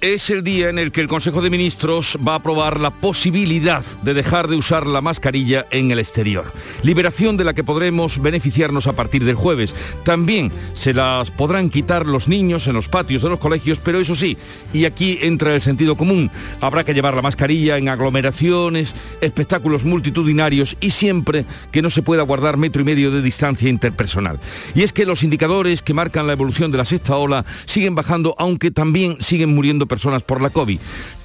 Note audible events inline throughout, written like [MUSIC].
es el día en el que el Consejo de Ministros va a aprobar la posibilidad de dejar de usar la mascarilla en el exterior. Liberación de la que podremos beneficiarnos a partir del jueves. También se las podrán quitar los niños en los patios de los colegios, pero eso sí, y aquí entra el sentido común, habrá que llevar la mascarilla en aglomeraciones, espectáculos multitudinarios y siempre que no se pueda guardar metro y medio de distancia interpersonal. Y es que los indicadores que marcan la evolución de la sexta ola siguen bajando, aunque también siguen muriendo personas por la COVID.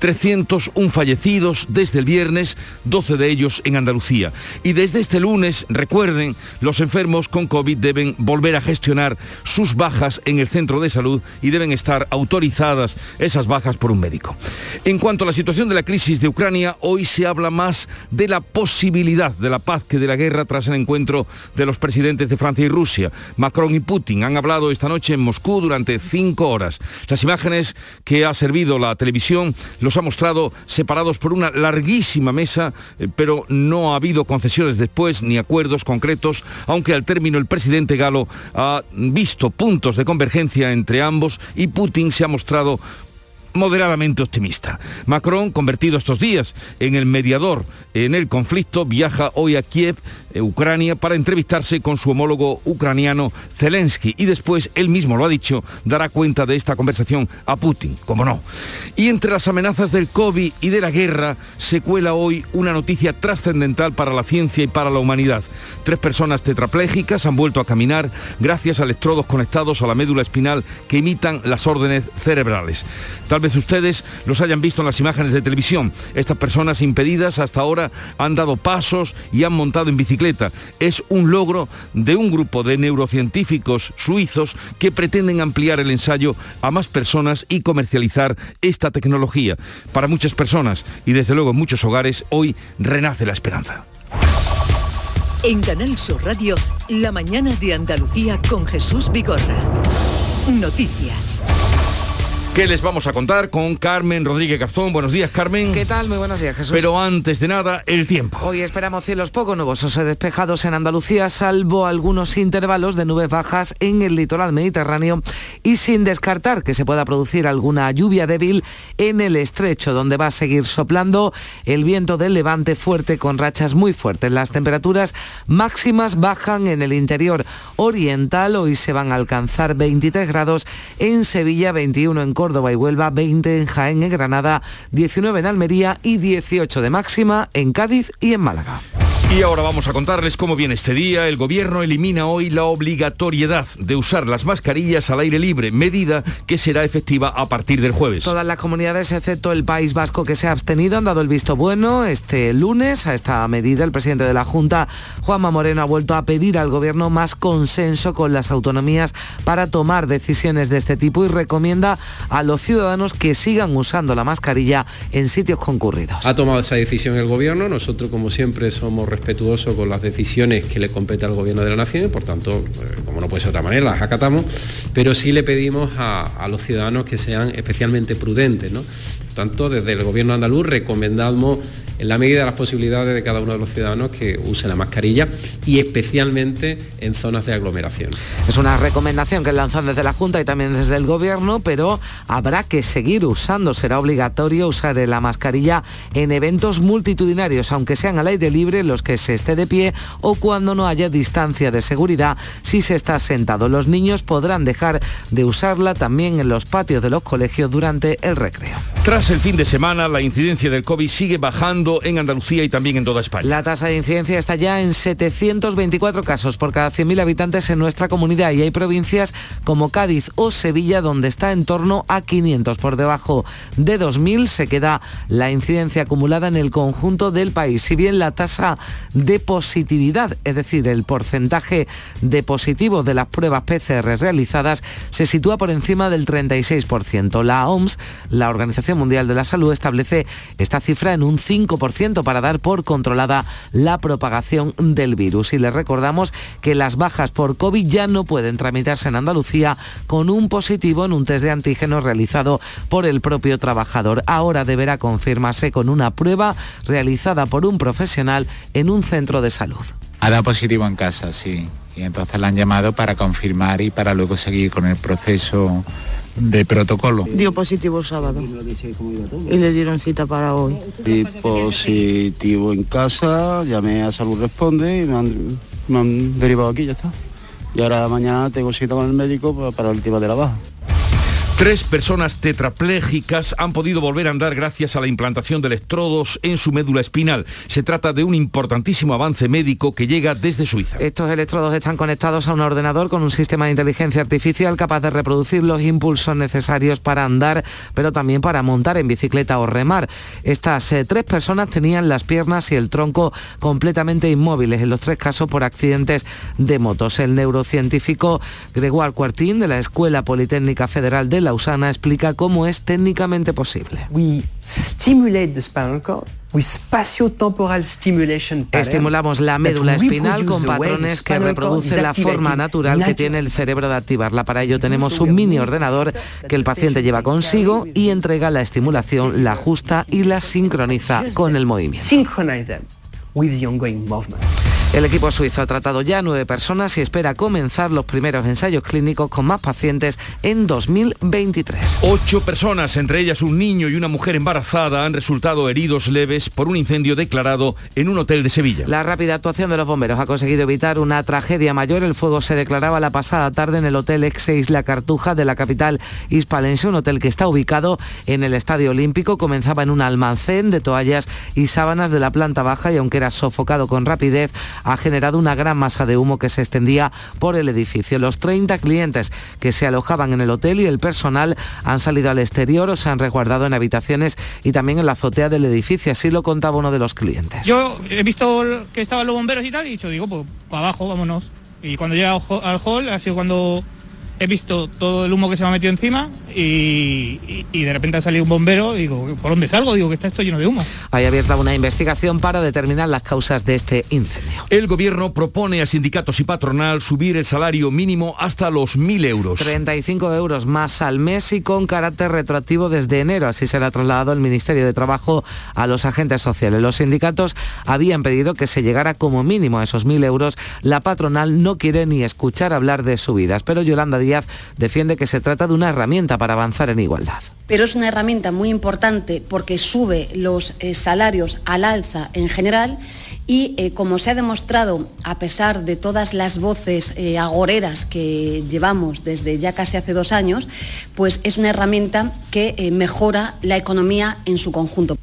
301 fallecidos desde el viernes, 12 de ellos en Andalucía. Y desde este lunes, recuerden, los enfermos con COVID deben volver a gestionar sus bajas en el centro de salud y deben estar autorizadas esas bajas por un médico. En cuanto a la situación de la crisis de Ucrania, hoy se habla más de la posibilidad de la paz que de la guerra tras el encuentro de los presidentes de Francia y Rusia. Macron y Putin han hablado esta noche en Moscú durante cinco horas. Las imágenes que ha servido la televisión los ha mostrado separados por una larguísima mesa, eh, pero no ha habido concesiones después ni acuerdos concretos, aunque al término el presidente galo ha visto puntos de convergencia entre ambos y Putin se ha mostrado moderadamente optimista. Macron, convertido estos días en el mediador en el conflicto, viaja hoy a Kiev eh, Ucrania para entrevistarse con su homólogo ucraniano Zelensky y después, él mismo lo ha dicho, dará cuenta de esta conversación a Putin, como no. Y entre las amenazas del COVID y de la guerra se cuela hoy una noticia trascendental para la ciencia y para la humanidad. Tres personas tetraplégicas han vuelto a caminar gracias a electrodos conectados a la médula espinal que imitan las órdenes cerebrales. Tal vez ustedes los hayan visto en las imágenes de televisión. Estas personas impedidas hasta ahora han dado pasos y han montado en bicicleta es un logro de un grupo de neurocientíficos suizos que pretenden ampliar el ensayo a más personas y comercializar esta tecnología. Para muchas personas y desde luego en muchos hogares, hoy renace la esperanza. En Canal Sur Radio, la mañana de Andalucía con Jesús Vigorra. Noticias. ¿Qué les vamos a contar con Carmen Rodríguez Garzón? Buenos días, Carmen. ¿Qué tal? Muy buenos días, Jesús. Pero antes de nada, el tiempo. Hoy esperamos cielos poco nubosos y despejados en Andalucía, salvo algunos intervalos de nubes bajas en el litoral mediterráneo y sin descartar que se pueda producir alguna lluvia débil en el estrecho, donde va a seguir soplando el viento del levante fuerte con rachas muy fuertes. Las temperaturas máximas bajan en el interior oriental. Hoy se van a alcanzar 23 grados en Sevilla, 21 en Córdoba y Huelva, 20 en Jaén y Granada, 19 en Almería y 18 de máxima en Cádiz y en Málaga. Y ahora vamos a contarles cómo viene este día. El gobierno elimina hoy la obligatoriedad de usar las mascarillas al aire libre, medida que será efectiva a partir del jueves. Todas las comunidades, excepto el País Vasco que se ha abstenido, han dado el visto bueno este lunes a esta medida. El presidente de la Junta, Juanma Moreno, ha vuelto a pedir al gobierno más consenso con las autonomías para tomar decisiones de este tipo y recomienda a los ciudadanos que sigan usando la mascarilla en sitios concurridos. Ha tomado esa decisión el gobierno. Nosotros, como siempre, somos respetuoso con las decisiones que le compete al Gobierno de la Nación y por tanto, eh, como no puede ser de otra manera, las acatamos, pero sí le pedimos a, los ciudadanos que sean especialmente prudentes. ¿no? tanto, desde el Gobierno andaluz recomendamos en la medida de las posibilidades de cada uno de los ciudadanos que use la mascarilla y especialmente en zonas de aglomeración. Es una recomendación que lanzan desde la Junta y también desde el Gobierno, pero habrá que seguir usando, será obligatorio usar la mascarilla en eventos multitudinarios, aunque sean al aire libre los que se esté de pie o cuando no haya distancia de seguridad si se está sentado. Los niños podrán dejar de usarla también en los patios de los colegios durante el recreo. Tras el fin de semana, la incidencia del COVID sigue bajando en Andalucía y también en toda España. La tasa de incidencia está ya en 724 casos por cada 100.000 habitantes en nuestra comunidad y hay provincias como Cádiz o Sevilla donde está en torno a 500. Por debajo de 2.000 se queda la incidencia acumulada en el conjunto del país. Si bien la tasa de positividad, es decir, el porcentaje de positivos de las pruebas PCR realizadas se sitúa por encima del 36%. La OMS, la Organización Mundial de la Salud, establece esta cifra en un 5% para dar por controlada la propagación del virus. Y les recordamos que las bajas por COVID ya no pueden tramitarse en Andalucía con un positivo en un test de antígenos realizado por el propio trabajador. Ahora deberá confirmarse con una prueba realizada por un profesional en un centro de salud. Ha dado positivo en casa, sí. Y entonces la han llamado para confirmar y para luego seguir con el proceso de protocolo. Dio positivo el sábado y le dieron cita para hoy. Y positivo en casa, llamé a Salud Responde y me han, me han derivado aquí, ya está. Y ahora mañana tengo cita con el médico para el tema de la baja. Tres personas tetraplégicas han podido volver a andar gracias a la implantación de electrodos en su médula espinal. Se trata de un importantísimo avance médico que llega desde Suiza. Estos electrodos están conectados a un ordenador con un sistema de inteligencia artificial capaz de reproducir los impulsos necesarios para andar, pero también para montar en bicicleta o remar. Estas eh, tres personas tenían las piernas y el tronco completamente inmóviles, en los tres casos por accidentes de motos. El neurocientífico Gregoire Cuartín de la Escuela Politécnica Federal de Lausana explica cómo es técnicamente posible. Estimulamos la médula espinal con patrones que reproducen la forma natural que tiene el cerebro de activarla. Para ello tenemos un mini ordenador que el paciente lleva consigo y entrega la estimulación, la ajusta y la sincroniza con el movimiento. El equipo suizo ha tratado ya nueve personas y espera comenzar los primeros ensayos clínicos con más pacientes en 2023. Ocho personas, entre ellas un niño y una mujer embarazada, han resultado heridos leves por un incendio declarado en un hotel de Sevilla. La rápida actuación de los bomberos ha conseguido evitar una tragedia mayor. El fuego se declaraba la pasada tarde en el hotel ex La Cartuja de la capital hispalense, un hotel que está ubicado en el Estadio Olímpico. Comenzaba en un almacén de toallas y sábanas de la planta baja y aunque era sofocado con rapidez, ha generado una gran masa de humo que se extendía por el edificio. Los 30 clientes que se alojaban en el hotel y el personal han salido al exterior o se han resguardado en habitaciones y también en la azotea del edificio. Así lo contaba uno de los clientes. Yo he visto que estaban los bomberos y tal y he dicho, digo, pues para abajo, vámonos. Y cuando llega al hall ha sido cuando he visto todo el humo que se me ha metido encima y, de repente ha salido un bombero y digo, ¿por dónde salgo? Digo que está esto lleno de humo. Hay abierta una investigación para determinar las causas de este incendio. El gobierno propone a sindicatos y patronal subir el salario mínimo hasta los 1.000 euros. 35 euros más al mes y con carácter retroactivo desde enero. Así será trasladado el Ministerio de Trabajo a los agentes sociales. Los sindicatos habían pedido que se llegara como mínimo a esos 1.000 euros. La patronal no quiere ni escuchar hablar de subidas, pero Yolanda Díaz defiende que se trata de una herramienta para avanzar en igualdad. Pero es una herramienta muy importante porque sube los eh, salarios al alza en general y eh, como se ha demostrado, a pesar de todas las voces eh, agoreras que llevamos desde ya casi hace dos años, pues es una herramienta que mejora la economía en su conjunto.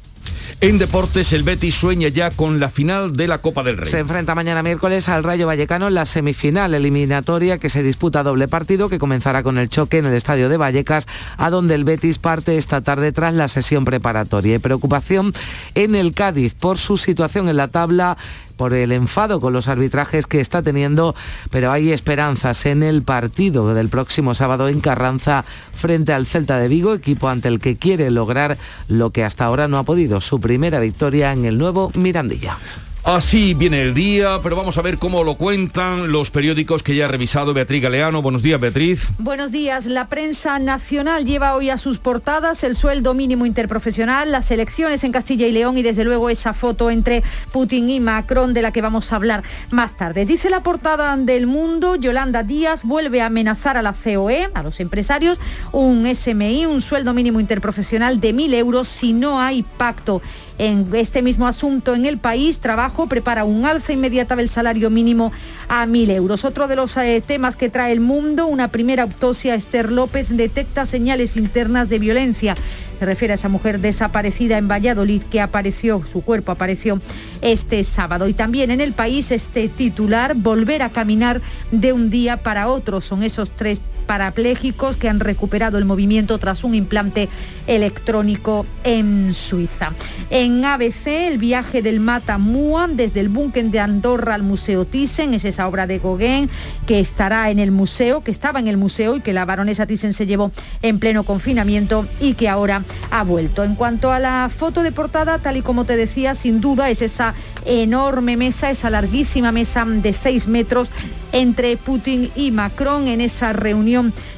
En deportes, el Betis sueña ya con la final de la Copa del Rey. Se enfrenta mañana miércoles al Rayo Vallecano en la semifinal eliminatoria que se disputa doble partido que comenzará con el choque en el estadio de Vallecas, a donde el Betis parte esta tarde tras la sesión preparatoria. Y preocupación en el Cádiz por su situación en la tabla por el enfado con los arbitrajes que está teniendo, pero hay esperanzas en el partido del próximo sábado en Carranza frente al Celta de Vigo, equipo ante el que quiere lograr lo que hasta ahora no ha podido, su primera victoria en el nuevo Mirandilla. Así viene el día, pero vamos a ver cómo lo cuentan los periódicos que ya ha revisado Beatriz Galeano. Buenos días, Beatriz. Buenos días. La prensa nacional lleva hoy a sus portadas el sueldo mínimo interprofesional, las elecciones en Castilla y León y desde luego esa foto entre Putin y Macron de la que vamos a hablar más tarde. Dice la portada del Mundo, Yolanda Díaz vuelve a amenazar a la COE, a los empresarios, un SMI, un sueldo mínimo interprofesional de mil euros si no hay pacto en este mismo asunto en el país, Trabajo prepara un alza inmediata del salario mínimo a mil euros. Otro de los eh, temas que trae el mundo, una primera autopsia, Esther López detecta señales internas de violencia Se refiere a esa mujer desaparecida en Valladolid que apareció, su cuerpo apareció este sábado. Y también en el país este titular, volver a caminar de un día para otro. Son esos tres parapléjicos que han recuperado el movimiento tras un implante electrónico en Suiza. En ABC, el viaje del Mata Muam desde el búnker de Andorra al Museo Thyssen, es esa obra de Gauguin que estará en el museo, que estaba en el museo y que la baronesa Thyssen se llevó en pleno confinamiento y que ahora ha vuelto. En cuanto a la foto de portada, tal y como te decía, sin duda es esa enorme mesa, esa larguísima mesa de seis metros entre Putin y Macron en esa reunión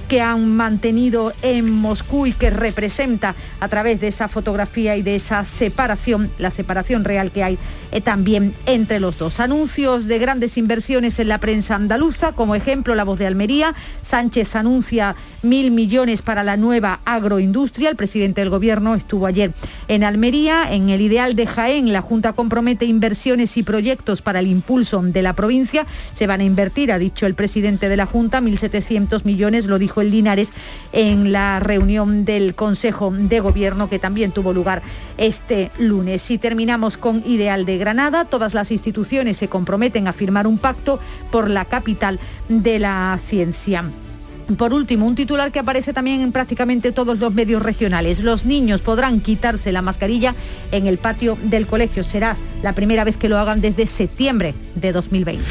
que han mantenido en Moscú y que representa a través de esa fotografía y de esa separación, la separación real que hay eh, también entre los dos. Anuncios de grandes inversiones en la prensa andaluza, como ejemplo la voz de Almería. Sánchez anuncia mil millones para la nueva agroindustria. El presidente del gobierno estuvo ayer en Almería. En el ideal de Jaén, la Junta compromete inversiones y proyectos para el impulso de la provincia. Se van a invertir, ha dicho el presidente de la Junta, 1.700 millones, lo dijo el Linares en la reunión del Consejo de Gobierno que también tuvo lugar este lunes. Y terminamos con Ideal de Granada. Todas las instituciones se comprometen a firmar un pacto por la capital de la ciencia. Por último, un titular que aparece también en prácticamente todos los medios regionales. Los niños podrán quitarse la mascarilla en el patio del colegio. Será la primera vez que lo hagan desde septiembre de 2020.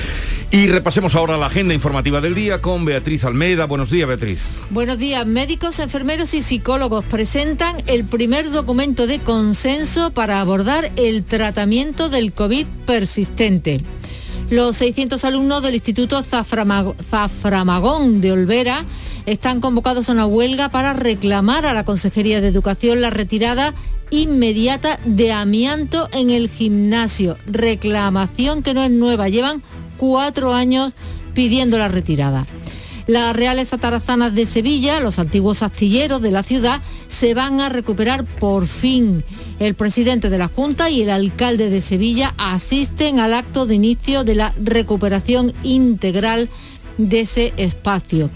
Y repasemos ahora la agenda informativa del día con Beatriz Almeida. Buenos días, Beatriz. Buenos días. Médicos, enfermeros y psicólogos presentan el primer documento de consenso para abordar el tratamiento del COVID persistente. Los 600 alumnos del Instituto Zaframagón de Olvera están convocados a una huelga para reclamar a la Consejería de Educación la retirada inmediata de amianto en el gimnasio. Reclamación que no es nueva, llevan cuatro años pidiendo la retirada. Las reales atarazanas de Sevilla, los antiguos astilleros de la ciudad, se van a recuperar por fin. El presidente de la Junta y el alcalde de Sevilla asisten al acto de inicio de la recuperación integral de ese espacio.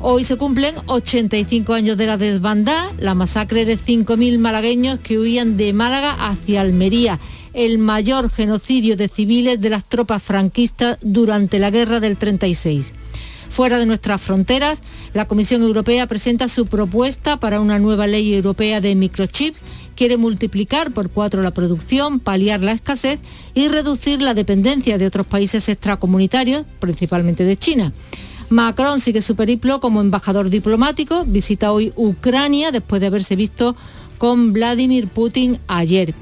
Hoy se cumplen 85 años de la desbandada, la masacre de 5.000 malagueños que huían de Málaga hacia Almería, el mayor genocidio de civiles de las tropas franquistas durante la guerra del 36. Fuera de nuestras fronteras, la Comisión Europea presenta su propuesta para una nueva ley europea de microchips. Quiere multiplicar por cuatro la producción, paliar la escasez y reducir la dependencia de otros países extracomunitarios, principalmente de China. Macron sigue su periplo como embajador diplomático, visita hoy Ucrania después de haberse visto con Vladimir Putin ayer.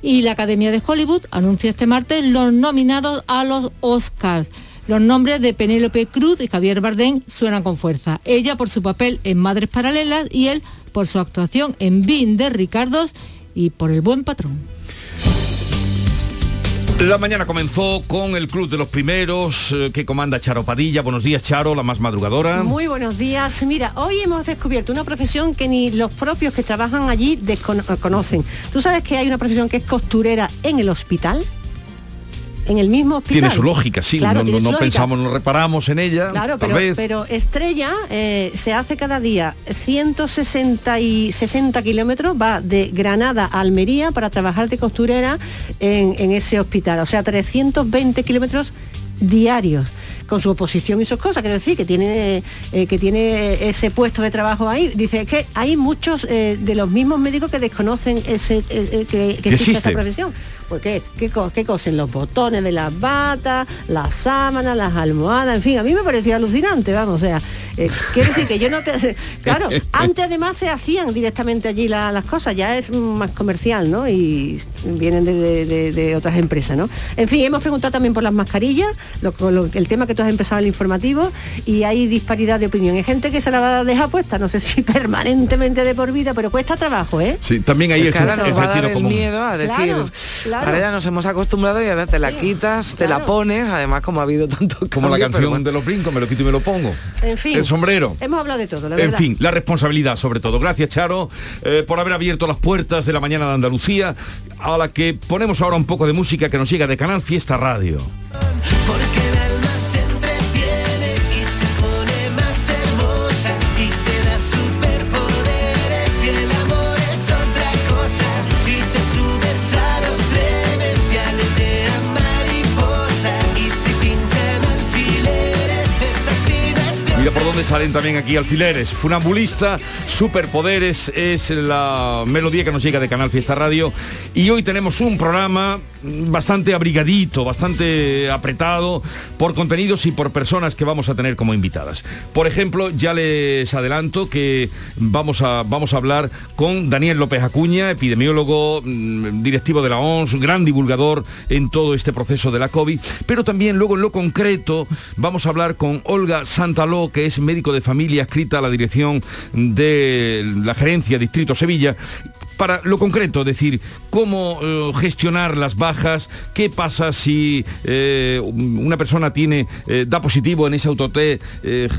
Y la Academia de Hollywood anuncia este martes los nominados a los Oscars. Los nombres de Penélope Cruz y Javier Bardem suenan con fuerza. Ella por su papel en Madres Paralelas y él por su actuación en Bin de Ricardos y por el buen patrón. La mañana comenzó con el Club de los Primeros eh, que comanda Charo Padilla. Buenos días, Charo, la más madrugadora. Muy buenos días. Mira, hoy hemos descubierto una profesión que ni los propios que trabajan allí conocen. ¿Tú sabes que hay una profesión que es costurera en el hospital? En el mismo hospital. Tiene su lógica, sí, no, pensamos, no reparamos en ella. Claro, pero, pero Estrella eh, se hace cada día 160 y 60 kilómetros, va de Granada a Almería para trabajar de costurera en, ese hospital, o sea, 320 kilómetros diarios con su oposición y sus cosas, quiero decir, que tiene, eh, que tiene ese puesto de trabajo ahí. Dice que hay muchos eh, de los mismos médicos que desconocen ese, que, existe esta profesión. Pues ¿qué, qué, cosen los botones de las batas, las sábanas, las almohadas, en fin, a mí me parecía alucinante, vamos, o sea, eh, quiero decir que yo no te... [LAUGHS] Claro, antes además se hacían directamente allí las cosas, ya es más comercial, ¿no? Y vienen de, otras empresas, ¿no? En fin, hemos preguntado también por las mascarillas, el tema que tú has empezado el informativo, y hay disparidad de opinión. Hay gente que se la va a dejar puesta, no sé [LAUGHS] si permanentemente de por vida, pero cuesta trabajo, ¿eh? Sí, también hay el, el miedo a decir... Ahora ya nos hemos acostumbrado y ahora te la quitas, te la pones, además como ha habido tanto Como la canción de los brincos, me lo quito y me lo pongo. En fin. El sombrero. Hemos hablado de todo, la En fin, la responsabilidad sobre todo. Gracias, Charo, eh, por haber abierto las puertas de la mañana de Andalucía, a la que ponemos ahora un poco de música que nos llega de Canal Fiesta Radio. Salen también aquí alfileres. Funambulista, superpoderes es la melodía que nos llega de Canal Fiesta Radio. Y hoy tenemos un programa bastante abrigadito, bastante apretado por contenidos y por personas que vamos a tener como invitadas. Por ejemplo, ya les adelanto que vamos a, vamos a hablar con Daniel López Acuña, epidemiólogo, mm, directivo de la ONS, gran divulgador en todo este proceso de la COVID, pero también luego en lo concreto vamos a hablar con Olga Santaló, que es médico de familia escrita a la dirección de la gerencia Distrito Sevilla para lo concreto, es decir, cómo eh, gestionar las bajas, qué pasa si eh, una persona tiene, eh, da positivo en ese autotest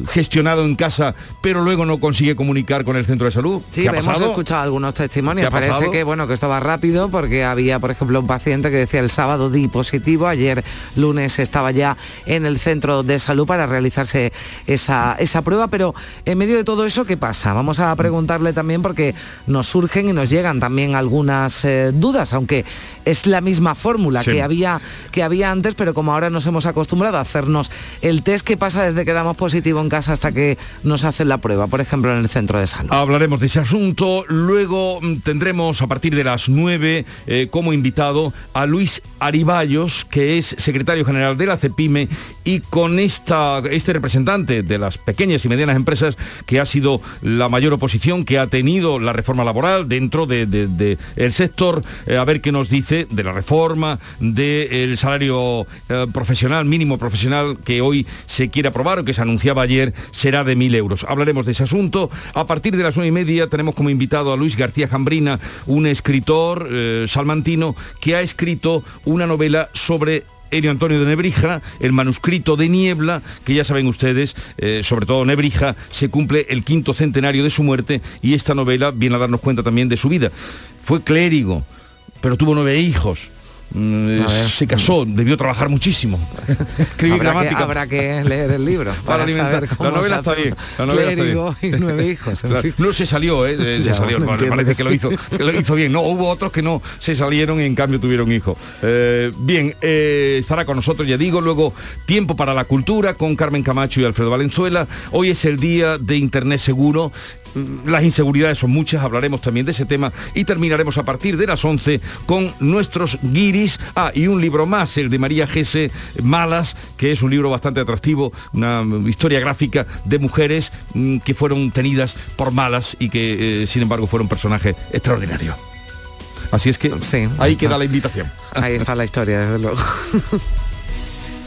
gestionado en casa, pero luego no consigue comunicar con el centro de salud. Sí, hemos escuchado algunos testimonios. Parece que bueno, que esto va rápido porque había, por ejemplo, un paciente que decía el sábado di positivo, ayer lunes estaba ya en el centro de salud para realizarse esa, esa prueba, pero en medio de todo eso, ¿qué pasa? Vamos a preguntarle también porque nos surgen y nos llegan también algunas eh, dudas, aunque es la misma fórmula que, había, que había antes, pero como ahora nos hemos acostumbrado a hacernos el test que pasa desde que damos positivo en casa hasta que nos hacen la prueba, por ejemplo, en el centro de salud. Hablaremos de ese asunto, luego mm, tendremos a partir de las 9 eh, como invitado a Luis Ariballos, que es secretario general de la CEPIME, y con esta, este representante de las pequeñas y medianas empresas, que ha sido la mayor oposición que ha tenido la reforma laboral dentro del de, sector, eh, a ver qué nos dice de la reforma, del salario eh, profesional, mínimo profesional, que hoy se quiere aprobar o que se anunciaba ayer, será de mil euros. Hablaremos de ese asunto. A partir de las nueve y media tenemos como invitado a Luis García Jambrina, un escritor eh, salmantino que ha escrito una novela sobre Elio Antonio de Nebrija, el manuscrito de Niebla, que ya saben ustedes, eh, sobre todo Nebrija, se cumple el quinto centenario de su muerte y esta novela viene a darnos cuenta también de su vida. Fue clérigo, pero tuvo nueve hijos se casó, debió trabajar muchísimo. [LAUGHS] Gramática. habrá que leer el libro [LAUGHS] para, saber cómo La novela está bien. La novela está bien. y nueve [LAUGHS] hijos. No se salió, ¿eh? eh se salió. parece que lo hizo, que lo hizo bien. No, hubo otros que no se salieron y en cambio tuvieron hijos. Eh, bien, eh, estará con nosotros, ya digo, luego tiempo para la cultura con Carmen Camacho y Alfredo Valenzuela. Hoy es el día de Internet seguro las inseguridades son muchas, hablaremos también de ese tema y terminaremos a partir de las 11 con nuestros guiris. Ah, y un libro más, el de María Gese, Malas, que es un libro bastante atractivo, una historia gráfica de mujeres mm, que fueron tenidas por malas y que, eh, sin embargo, fueron personajes extraordinarios. Así es que sí, ahí queda la invitación. Ahí está la historia, desde luego. [LAUGHS]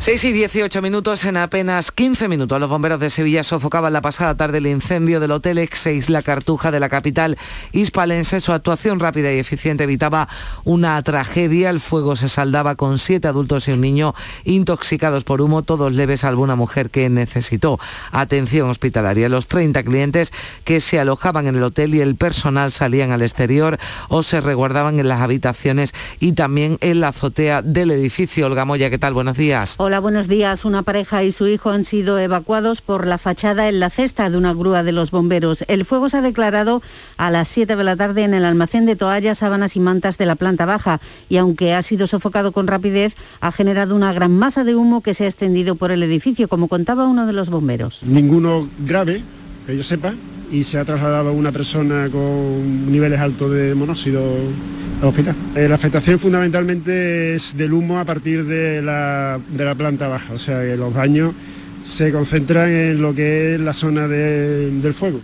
6 y 18 minutos en apenas 15 minutos. Los bomberos de Sevilla sofocaban la pasada tarde el incendio del Hotel X6 La Cartuja de la capital hispalense. Su actuación rápida y eficiente evitaba una tragedia. El fuego se saldaba con siete adultos y un niño intoxicados por humo, todos leves, salvo una mujer que necesitó atención hospitalaria. Los 30 clientes que se alojaban en el hotel y el personal salían al exterior o se reguardaban en las habitaciones y también en la azotea del edificio. Olga Moya, ¿qué tal? Buenos días. Buenos días. Una pareja y su hijo han sido evacuados por la fachada en la cesta de una grúa de los bomberos. El fuego se ha declarado a las 7 de la tarde en el almacén de toallas, sábanas y mantas de la planta baja y aunque ha sido sofocado con rapidez, ha generado una gran masa de humo que se ha extendido por el edificio, como contaba uno de los bomberos. Ninguno grave, que yo sepa, y se ha trasladado una persona con niveles altos de monóxido Eh, la afectación fundamentalmente es del humo a partir de la, planta baja, o sea que los daños se concentran en lo que es la zona del fuego.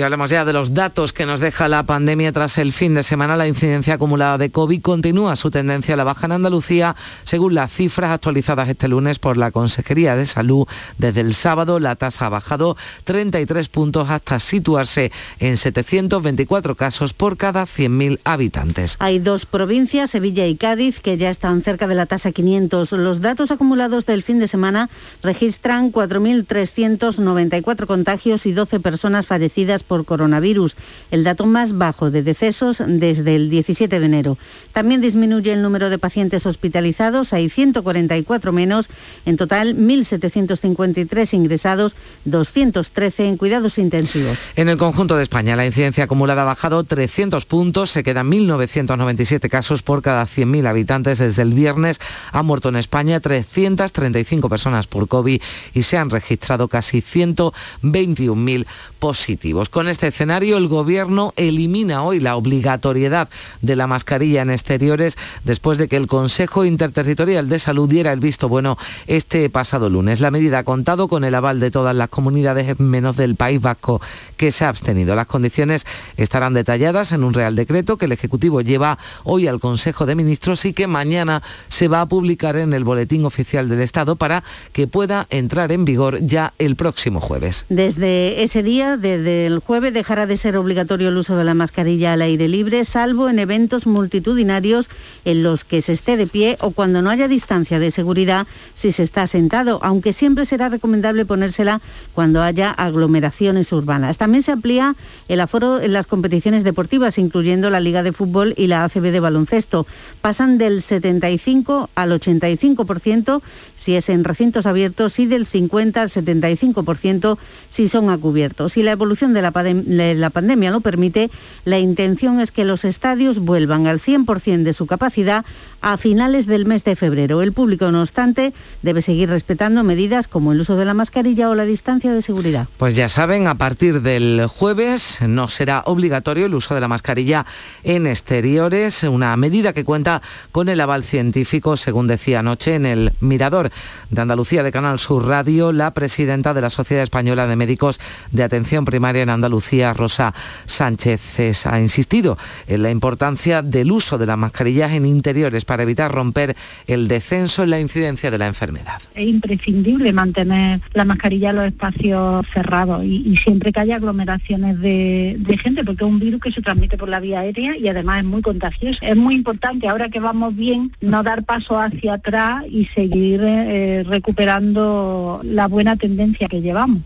Y hablamos ya de los datos que nos deja la pandemia tras el fin de semana. La incidencia acumulada de COVID continúa su tendencia a la baja en Andalucía, según las cifras actualizadas este lunes por la Consejería de Salud. Desde el sábado la tasa ha bajado 33 puntos hasta situarse en 724 casos por cada 100.000 habitantes. Hay dos provincias, Sevilla y Cádiz, que ya están cerca de la tasa 500. Los datos acumulados del fin de semana registran 4.394 contagios y 12 personas fallecidas por coronavirus, el dato más bajo de decesos desde el 17 de enero. También disminuye el número de pacientes hospitalizados, hay 144 menos, en total 1.753 ingresados, 213 en cuidados intensivos. En el conjunto de España, la incidencia acumulada ha bajado 300 puntos, se quedan 1.997 casos por cada 100.000 habitantes. Desde el viernes han muerto en España 335 personas por COVID y se han registrado casi 121.000 positivos. Con este escenario, el Gobierno elimina hoy la obligatoriedad de la mascarilla en exteriores después de que el Consejo Interterritorial de Salud diera el visto bueno este pasado lunes. La medida ha contado con el aval de todas las comunidades menos del País Vasco que se ha abstenido. Las condiciones estarán detalladas en un Real Decreto que el Ejecutivo lleva hoy al Consejo de Ministros y que mañana se va a publicar en el Boletín Oficial del Estado para que pueda entrar en vigor ya el próximo jueves. Desde ese día, desde el jueves, dejará de ser obligatorio el uso de la mascarilla al aire libre, salvo en eventos multitudinarios en los que se esté de pie o cuando no haya distancia de seguridad si se está sentado, aunque siempre será recomendable ponérsela cuando haya aglomeraciones urbanas. También se amplía el aforo en las competiciones deportivas, incluyendo la Liga de Fútbol y la ACB de baloncesto. Pasan del 75 al 85% si es en recintos abiertos y del 50 al 75% si son a cubiertos. Si la evolución de la, la pandemia lo permite, la intención es que los estadios vuelvan al 100% de su capacidad a finales del mes de febrero. El público, no obstante, debe seguir respetando medidas como el uso de la mascarilla o la distancia de seguridad. Pues ya saben, a partir del jueves no será obligatorio el uso de la mascarilla en exteriores, una medida que cuenta con el aval científico, según decía anoche en el Mirador de Andalucía de Canal Sur Radio, la presidenta de la Sociedad Española de Médicos de Atención Primaria en Andalucía, Rosa Sánchez, ha insistido en la importancia del uso de las mascarillas en interiores para evitar romper el descenso en la incidencia de la enfermedad. Es imprescindible mantener la mascarilla en los espacios cerrados y, siempre que haya aglomeraciones de, gente, porque es un virus que se transmite por la vía aérea y además es muy contagioso. Es muy importante ahora que vamos bien no dar paso hacia atrás y seguir eh, recuperando la buena tendencia que llevamos.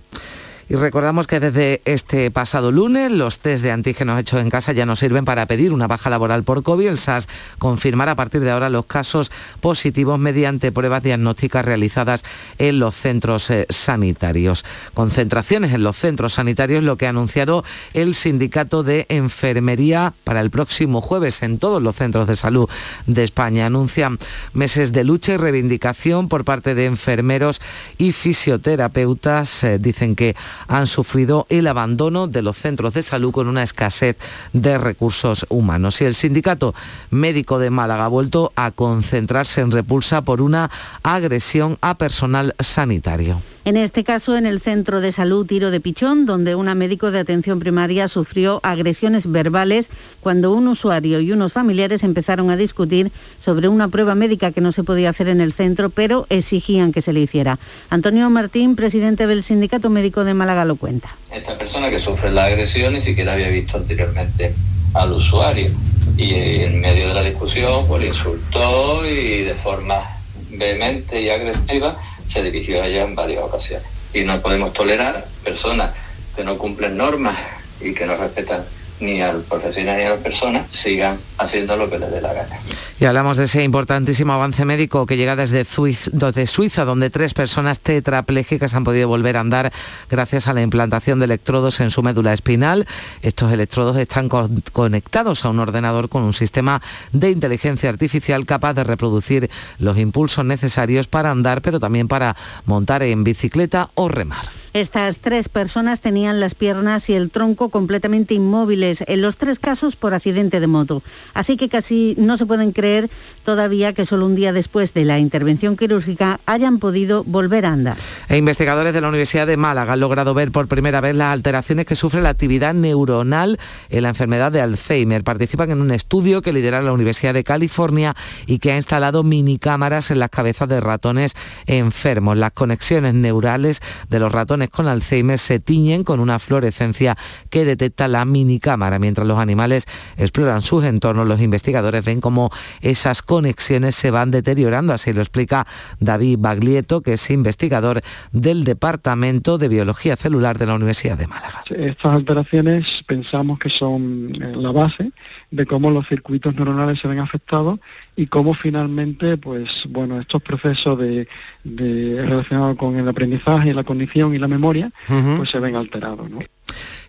Y recordamos que desde este pasado lunes los test de antígenos hechos en casa ya no sirven para pedir una baja laboral por COVID. El SAS confirmará a partir de ahora los casos positivos mediante pruebas diagnósticas realizadas en los centros eh, sanitarios. Concentraciones en los centros sanitarios, lo que ha anunciado el Sindicato de Enfermería para el próximo jueves en todos los centros de salud de España. Anuncian meses de lucha y reivindicación por parte de enfermeros y fisioterapeutas. Eh, dicen que han sufrido el abandono de los centros de salud con una escasez de recursos humanos. Y el sindicato médico de Málaga ha vuelto a concentrarse en repulsa por una agresión a personal sanitario. En este caso, en el centro de salud Tiro de Pichón, donde una médico de atención primaria sufrió agresiones verbales cuando un usuario y unos familiares empezaron a discutir sobre una prueba médica que no se podía hacer en el centro, pero exigían que se le hiciera. Antonio Martín, presidente del Sindicato Médico de Málaga, lo cuenta. Esta persona que sufre la agresión ni siquiera había visto anteriormente al usuario y en medio de la discusión pues insultó y de forma vehemente y agresiva se dirigió allá en varias ocasiones. Y no podemos tolerar personas que no cumplen normas y que no respetan ni al profesional ni a las personas sigan haciendo lo que les dé la gana. Y hablamos de ese importantísimo avance médico que llega desde Suiza, donde tres personas tetraplégicas han podido volver a andar gracias a la implantación de electrodos en su médula espinal. Estos electrodos están conectados a un ordenador con un sistema de inteligencia artificial capaz de reproducir los impulsos necesarios para andar, pero también para montar en bicicleta o remar. Estas tres personas tenían las piernas y el tronco completamente inmóviles, en los tres casos por accidente de moto. Así que casi no se pueden creer todavía que solo un día después de la intervención quirúrgica hayan podido volver a andar. E investigadores de la Universidad de Málaga han logrado ver por primera vez las alteraciones que sufre la actividad neuronal en la enfermedad de Alzheimer. Participan en un estudio que lidera la Universidad de California y que ha instalado minicámaras en las cabezas de ratones enfermos. Las conexiones neurales de los ratones con Alzheimer se tiñen con una fluorescencia que detecta la minicámara. Mientras los animales exploran sus entornos, los investigadores ven cómo esas conexiones se van deteriorando. Así lo explica David Baglietto, que es investigador del Departamento de Biología Celular de la Universidad de Málaga. Estas alteraciones pensamos que son eh, la base de cómo los circuitos neuronales se ven afectados y cómo finalmente, pues bueno, estos procesos de, relacionados con el aprendizaje, la cognición y la memoria, pues se ven alterados. ¿no?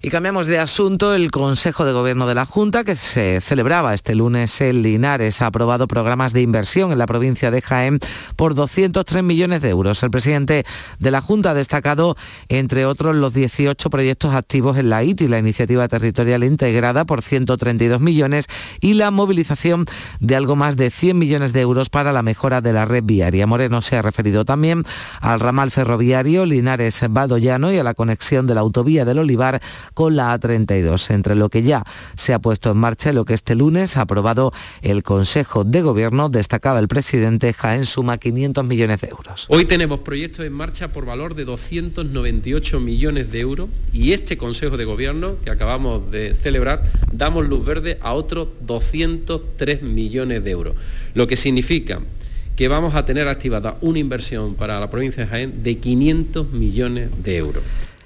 Y cambiamos de asunto. El Consejo de Gobierno de la Junta, que se celebraba este lunes en Linares, ha aprobado programas de inversión en la provincia de Jaén por 203 millones de euros. El presidente de la Junta ha destacado, entre otros, los 18 proyectos activos en la ITI, la Iniciativa Territorial Integrada, por 132 millones y la movilización de algo más de 100 millones de euros para la mejora de la red viaria. Moreno se ha referido también al ramal ferroviario Linares-Badoyano y a la conexión de la autovía del Olivar con la A32, entre lo que ya se ha puesto en marcha y lo que este lunes ha aprobado el Consejo de Gobierno, destacaba el presidente Jaén suma 500 millones de euros. Hoy tenemos proyectos en marcha por valor de 298 millones de euros y este Consejo de Gobierno que acabamos de celebrar damos luz verde a otros 203 millones de euros, lo que significa que vamos a tener activada una inversión para la provincia de Jaén de 500 millones de euros.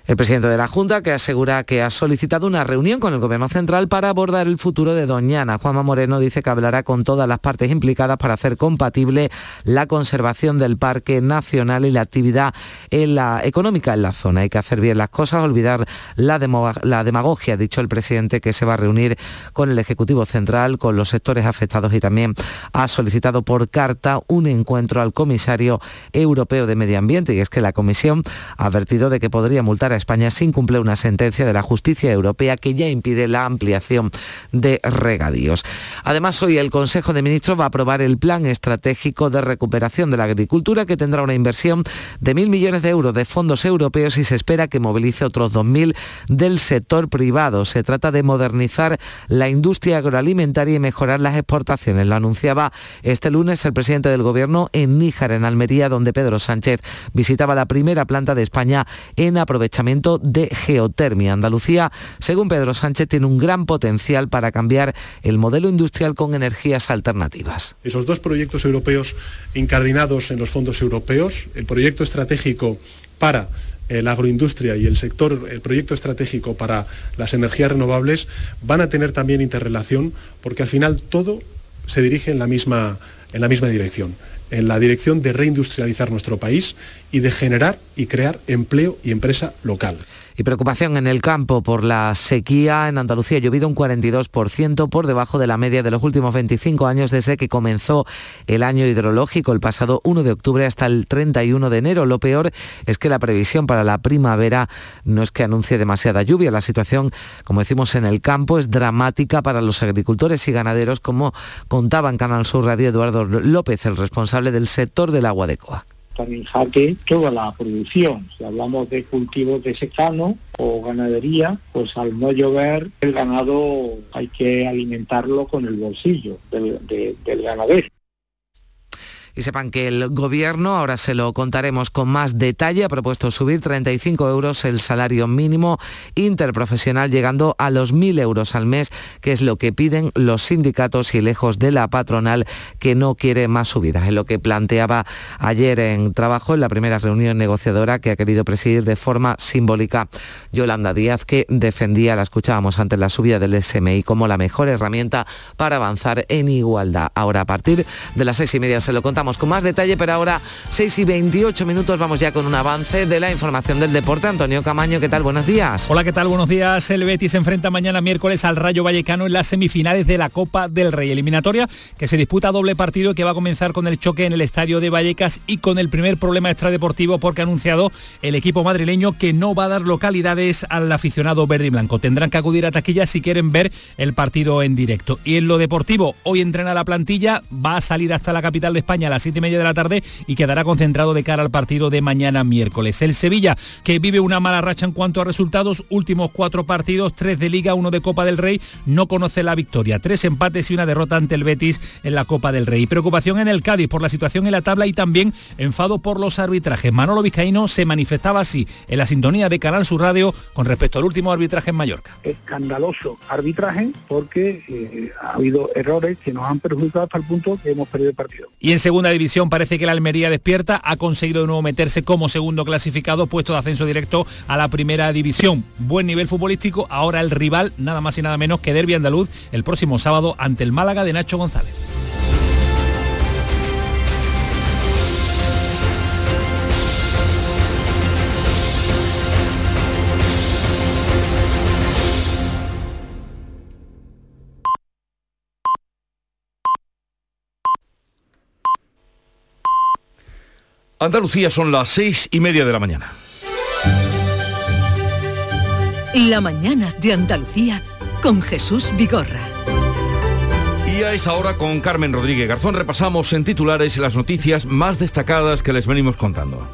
El presidente de la Junta, que asegura que ha solicitado una reunión con el Gobierno Central para abordar el futuro de Doñana. Juanma Moreno dice que hablará con todas las partes implicadas para hacer compatible la conservación del Parque Nacional y la actividad económica en la zona. Hay que hacer bien las cosas, olvidar la, la demagogia, ha dicho el presidente, que se va a reunir con el Ejecutivo Central, con los sectores afectados y también ha solicitado por carta un encuentro al comisario europeo de Medio Ambiente. Y es que la Comisión ha advertido de que podría multar a España sin cumplir una sentencia de la justicia europea que ya impide la ampliación de regadíos. Además, hoy el Consejo de Ministros va a aprobar el Plan Estratégico de Recuperación de la Agricultura que tendrá una inversión de mil millones de euros de fondos europeos y se espera que movilice otros 2.000 del sector privado. Se trata de modernizar la industria agroalimentaria y mejorar las exportaciones. Lo anunciaba este lunes el presidente del Gobierno en Níjar, en Almería, donde Pedro Sánchez visitaba la primera planta de España en de geotermia. Andalucía, según Pedro Sánchez, tiene un gran potencial para cambiar el modelo industrial con energías alternativas. Esos dos proyectos europeos incardinados en los fondos europeos, el proyecto estratégico para la agroindustria y el sector, el proyecto estratégico para las energías renovables, van a tener también interrelación porque al final todo se dirige en la misma, en la misma dirección en la dirección de reindustrializar nuestro país y de generar y crear empleo y empresa local. Y preocupación en el campo por la sequía. En Andalucía ha llovido un 42% por debajo de la media de los últimos 25 años desde que comenzó el año hidrológico el pasado 1 de octubre hasta el 31 de enero. Lo peor es que la previsión para la primavera no es que anuncie demasiada lluvia. La situación, como decimos en el campo, es dramática para los agricultores y ganaderos, como contaba en Canal Sur Radio Eduardo López, el responsable del sector del agua de Coac en jaque toda la producción. Si hablamos de cultivos de secano o ganadería, pues al no llover el ganado hay que alimentarlo con el bolsillo del ganadero. Y sepan que el Gobierno, ahora se lo contaremos con más detalle, ha propuesto subir 35 euros el salario mínimo interprofesional, llegando a los 1.000 euros al mes, que es lo que piden los sindicatos y lejos de la patronal que no quiere más subidas. Es lo que planteaba ayer en trabajo en la primera reunión negociadora que ha querido presidir de forma simbólica Yolanda Díaz, que defendía, la escuchábamos antes, la subida del SMI como la mejor herramienta para avanzar en igualdad. Ahora, a partir de las seis y media se lo contamos con más detalle, pero ahora 6 y 28 minutos vamos ya con un avance de la información del deporte. Antonio Camaño, ¿qué tal? Buenos días. Hola, ¿qué tal? Buenos días. El Betis se enfrenta mañana miércoles al Rayo Vallecano en las semifinales de la Copa del Rey. Eliminatoria que se disputa doble partido y que va a comenzar con el choque en el estadio de Vallecas y con el primer problema extradeportivo porque ha anunciado el equipo madrileño que no va a dar localidades al aficionado verde y blanco. Tendrán que acudir a taquilla si quieren ver el partido en directo. Y en lo deportivo, hoy entrena la plantilla, va a salir hasta la capital de España a 7 y media de la tarde y quedará concentrado de cara al partido de mañana miércoles. El Sevilla, que vive una mala racha en cuanto a resultados, últimos cuatro partidos, tres de Liga, uno de Copa del Rey, no conoce la victoria. Tres empates y una derrota ante el Betis en la Copa del Rey. Preocupación en el Cádiz por la situación en la tabla y también enfado por los arbitrajes. Manolo Vizcaíno se manifestaba así en la sintonía de Canal Sur Radio con respecto al último arbitraje en Mallorca. Escandaloso arbitraje porque eh, ha habido errores que nos han perjudicado hasta el punto que hemos perdido el partido. Y en segunda división parece que la Almería despierta, ha conseguido de nuevo meterse como segundo clasificado, puesto de ascenso directo a la primera división. Buen nivel futbolístico, ahora el rival, nada más y nada menos que Derby Andaluz, el próximo sábado ante el Málaga de Nacho González. Andalucía son las seis y media de la mañana. La mañana de Andalucía con Jesús Vigorra. Y a esa hora con Carmen Rodríguez Garzón repasamos en titulares las noticias más destacadas que les venimos contando.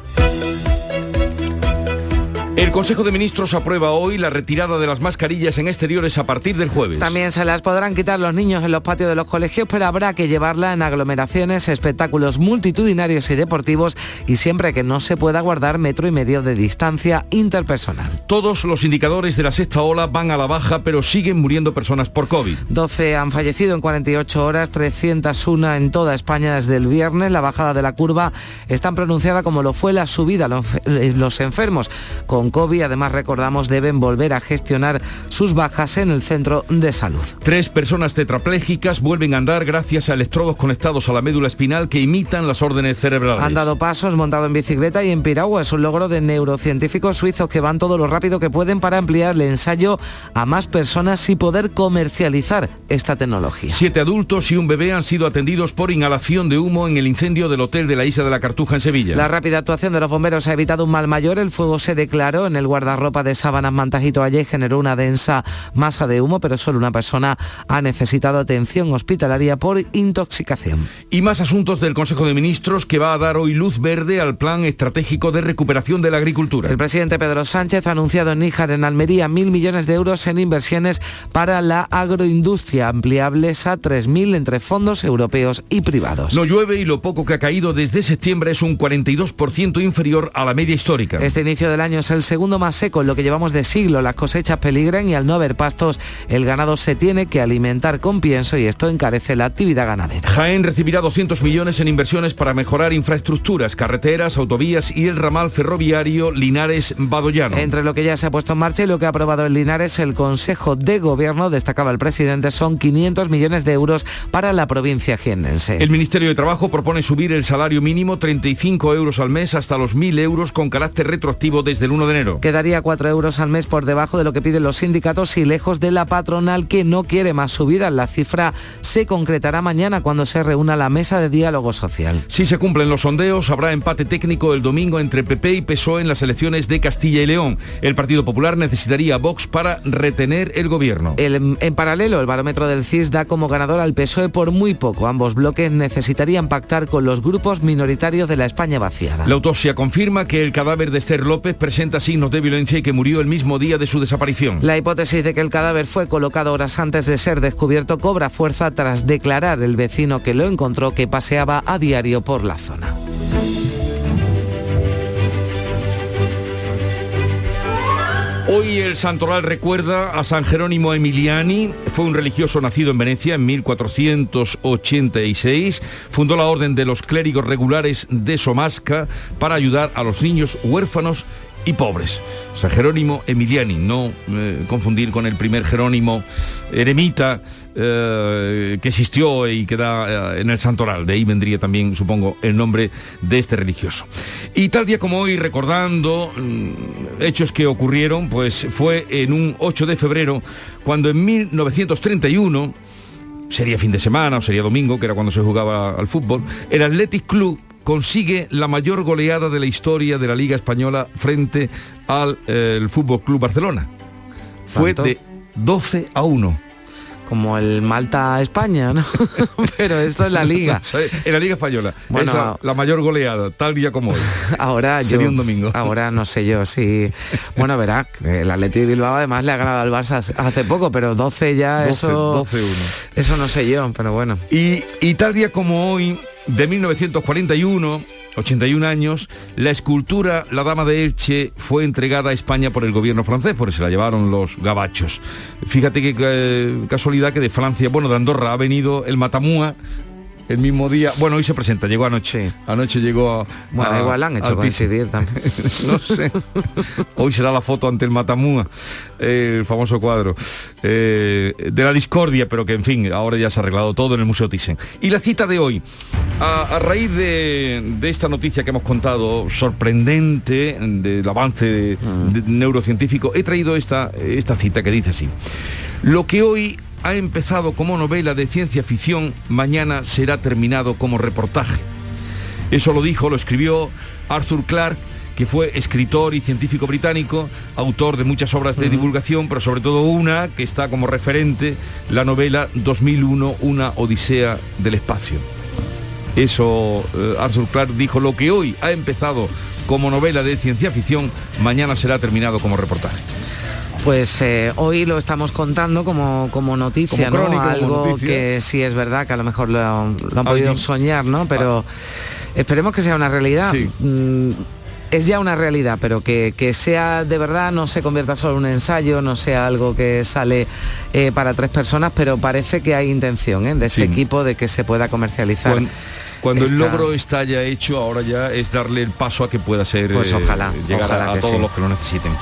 El Consejo de Ministros aprueba hoy la retirada de las mascarillas en exteriores a partir del jueves. También se las podrán quitar los niños en los patios de los colegios, pero habrá que llevarla en aglomeraciones, espectáculos multitudinarios y deportivos y siempre que no se pueda guardar metro y medio de distancia interpersonal. Todos los indicadores de la sexta ola van a la baja, pero siguen muriendo personas por COVID. 12 han fallecido en 48 horas, 301 en toda España desde el viernes. La bajada de la curva es tan pronunciada como lo fue la subida. Los enfermos con COVID, además recordamos, deben volver a gestionar sus bajas en el centro de salud. Tres personas tetraplégicas vuelven a andar gracias a electrodos conectados a la médula espinal que imitan las órdenes cerebrales. Han dado pasos montado en bicicleta y en piragua. Es un logro de neurocientíficos suizos que van todo lo rápido que pueden para ampliar el ensayo a más personas y poder comercializar esta tecnología. Siete adultos y un bebé han sido atendidos por inhalación de humo en el incendio del hotel de la Isla de la Cartuja en Sevilla. La rápida actuación de los bomberos ha evitado un mal mayor. El fuego se declaró en el guardarropa de sábanas, mantas y generó una densa masa de humo, pero solo una persona ha necesitado atención hospitalaria por intoxicación. Y más asuntos del Consejo de Ministros que va a dar hoy luz verde al plan estratégico de recuperación de la agricultura. El presidente Pedro Sánchez ha anunciado en Níjar, en Almería, mil millones de euros en inversiones para la agroindustria, ampliables a 3.000 entre fondos europeos y privados. No llueve y lo poco que ha caído desde septiembre es un 42% inferior a la media histórica. Este inicio del año es el segundo más seco en lo que llevamos de siglo. Las cosechas peligran y al no haber pastos, el ganado se tiene que alimentar con pienso y esto encarece la actividad ganadera. Jaén recibirá 200 millones en inversiones para mejorar infraestructuras, carreteras, autovías y el ramal ferroviario Linares-Badoyano. Entre lo que ya se ha puesto en marcha y lo que ha aprobado en Linares, el Consejo de Gobierno, destacaba el presidente, son 500 millones de euros para la provincia jiennense. El Ministerio de Trabajo propone subir el salario mínimo 35 euros al mes hasta los 1.000 euros con carácter retroactivo desde el 1 de enero. Quedaría 4 euros al mes por debajo de lo que piden los sindicatos y lejos de la patronal que no quiere más subidas. La cifra se concretará mañana cuando se reúna la mesa de diálogo social. Si se cumplen los sondeos, habrá empate técnico el domingo entre PP y PSOE en las elecciones de Castilla y León. El Partido Popular necesitaría Vox para retener el gobierno. El, en paralelo, el barómetro del CIS da como ganador al PSOE por muy poco. Ambos bloques necesitarían pactar con los grupos minoritarios de la España vaciada. La autopsia confirma que el cadáver de Esther López presenta signos de violencia y que murió el mismo día de su desaparición. La hipótesis de que el cadáver fue colocado horas antes de ser descubierto cobra fuerza tras declarar el vecino que lo encontró que paseaba a diario por la zona. Hoy el Santoral recuerda a San Jerónimo Emiliani, fue un religioso nacido en Venecia en 1486, fundó la Orden de los Clérigos Regulares de Somasca para ayudar a los niños huérfanos y pobres. San Jerónimo Emiliani, no eh, confundir con el primer Jerónimo eremita eh, que existió y que da eh, en el Santoral. De ahí vendría también, supongo, el nombre de este religioso. Y tal día como hoy, recordando mm, hechos que ocurrieron, pues fue en un 8 de febrero, cuando en 1931 sería fin de semana o sería domingo, que era cuando se jugaba al fútbol, el Athletic Club consigue la mayor goleada de la historia de la Liga Española frente al eh, Fútbol Club Barcelona. Fue de 12 a 1. Como el Malta España, ¿no? [LAUGHS] Pero esto es la liga. [LAUGHS] en la Liga Española. Bueno, Esa, la mayor goleada, tal día como hoy. [LAUGHS] Ahora yo, Sería un domingo. Ahora no sé yo si. Bueno, verá, el Atleti de Bilbao además le ha ganado al Barça hace poco, pero 12 ya 12, eso. 12-1. Eso no sé yo, pero bueno. Y, y tal día como hoy, de 1941, 81 años, la escultura La Dama de Elche fue entregada a España por el gobierno francés, porque se la llevaron los gabachos. Fíjate qué eh, casualidad que de Francia, bueno, de Andorra ha venido el Matamúa el mismo día. Bueno, hoy se presenta, llegó anoche. Anoche llegó a. Bueno, a- igual han hecho coincidir también. [LAUGHS] no sé. Hoy será la foto ante el Matamúa, eh, el famoso cuadro eh, de la discordia, pero que en fin, ahora ya se ha arreglado todo en el Museo Thyssen. Y la cita de hoy, a, a raíz de, de esta noticia que hemos contado, sorprendente, del avance de- de- neurocientífico, he traído esta, esta cita que dice así. Lo que hoy ha empezado como novela de ciencia ficción, mañana será terminado como reportaje. Eso lo dijo, lo escribió Arthur Clarke, que fue escritor y científico británico, autor de muchas obras de divulgación, pero sobre todo una que está como referente, la novela 2001, Una Odisea del Espacio. Eso eh, Arthur Clarke dijo, lo que hoy ha empezado como novela de ciencia ficción, mañana será terminado como reportaje. Pues eh, hoy lo estamos contando como, como noticia, Como ¿no? crónica, como Algo noticia. que sí es verdad, que a lo mejor lo, lo han podido soñar, ¿no? Pero esperemos que sea una realidad. Sí. Mm, es ya una realidad, pero que, que sea de verdad, no se convierta solo en un ensayo, no sea algo que sale eh, para tres personas, pero parece que hay intención ¿eh? de ese Sí. equipo de que se pueda comercializar. Cuando, cuando el logro está ya hecho, ahora ya es darle el paso a que pueda ser Pues ojalá, llegar a- ojalá a, que todos sí. los que lo necesiten.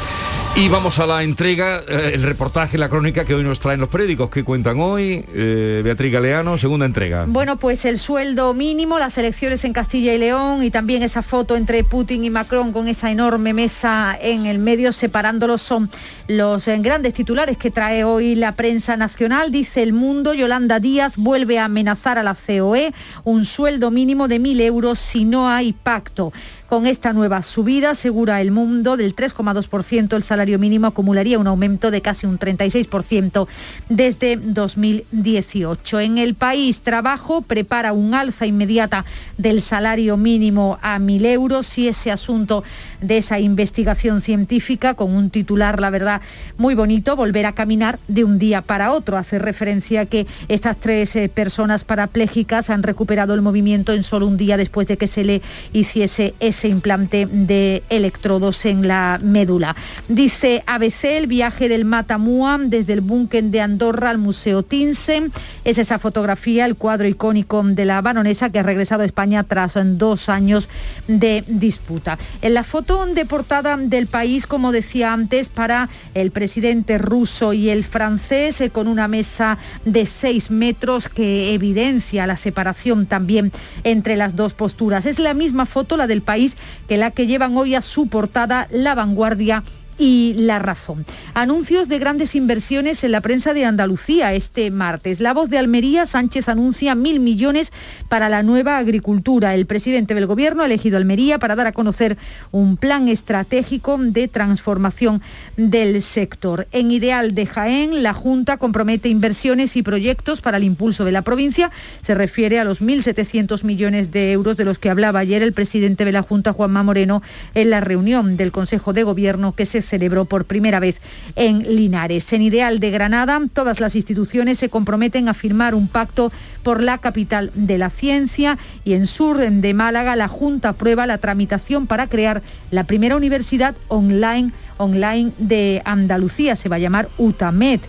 Y vamos a la entrega, eh, el reportaje, la crónica que hoy nos traen los periódicos. que cuentan hoy? Eh, Beatriz Galeano, segunda entrega. Bueno, pues el sueldo mínimo, las elecciones en Castilla y León y también esa foto entre Putin y Macron con esa enorme mesa en el medio separándolos son los eh, grandes titulares que trae hoy la prensa nacional. Dice El Mundo, Yolanda Díaz vuelve a amenazar a la COE un sueldo mínimo de mil euros si no hay pacto. Con esta nueva subida, asegura el mundo, del 3,2% el salario mínimo acumularía un aumento de casi un 36% desde 2018. En el país, trabajo prepara un alza inmediata del salario mínimo a 1.000 euros y ese asunto de esa investigación científica con un titular, la verdad, muy bonito, volver a caminar de un día para otro. Hace referencia que estas tres eh, personas parapléjicas han recuperado el movimiento en solo un día después de que se le hiciese ese implante de electrodos en la médula. Dice ABC el viaje del Matamua desde el búnker de Andorra al Museo Thyssen. Es esa fotografía, el cuadro icónico de la baronesa que ha regresado a España tras dos años de disputa. En la foto de portada del país, como decía antes, para el presidente ruso y el francés, eh, con una mesa de seis metros que evidencia la separación también entre las dos posturas. Es la misma foto, la del país, que la que llevan hoy a su portada La Vanguardia y La Razón. Anuncios de grandes inversiones en la prensa de Andalucía este martes. La voz de Almería, Sánchez anuncia mil millones para la nueva agricultura. El presidente del gobierno ha elegido Almería para dar a conocer un plan estratégico de transformación del sector. En Ideal de Jaén, la Junta compromete inversiones y proyectos para el impulso de la provincia. Se refiere a los 1.700 millones de euros de los que hablaba ayer el presidente de la Junta, Juanma Moreno, en la reunión del Consejo de Gobierno que se celebró por primera vez en Linares. En Ideal de Granada, todas las instituciones se comprometen a firmar un pacto por la capital de la ciencia y en Sur de Málaga la Junta aprueba la tramitación para crear la primera universidad online, online de Andalucía. Se va a llamar UTAMED.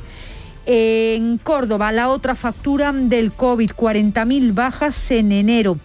En Córdoba, la otra factura del COVID, 40.000 bajas en enero.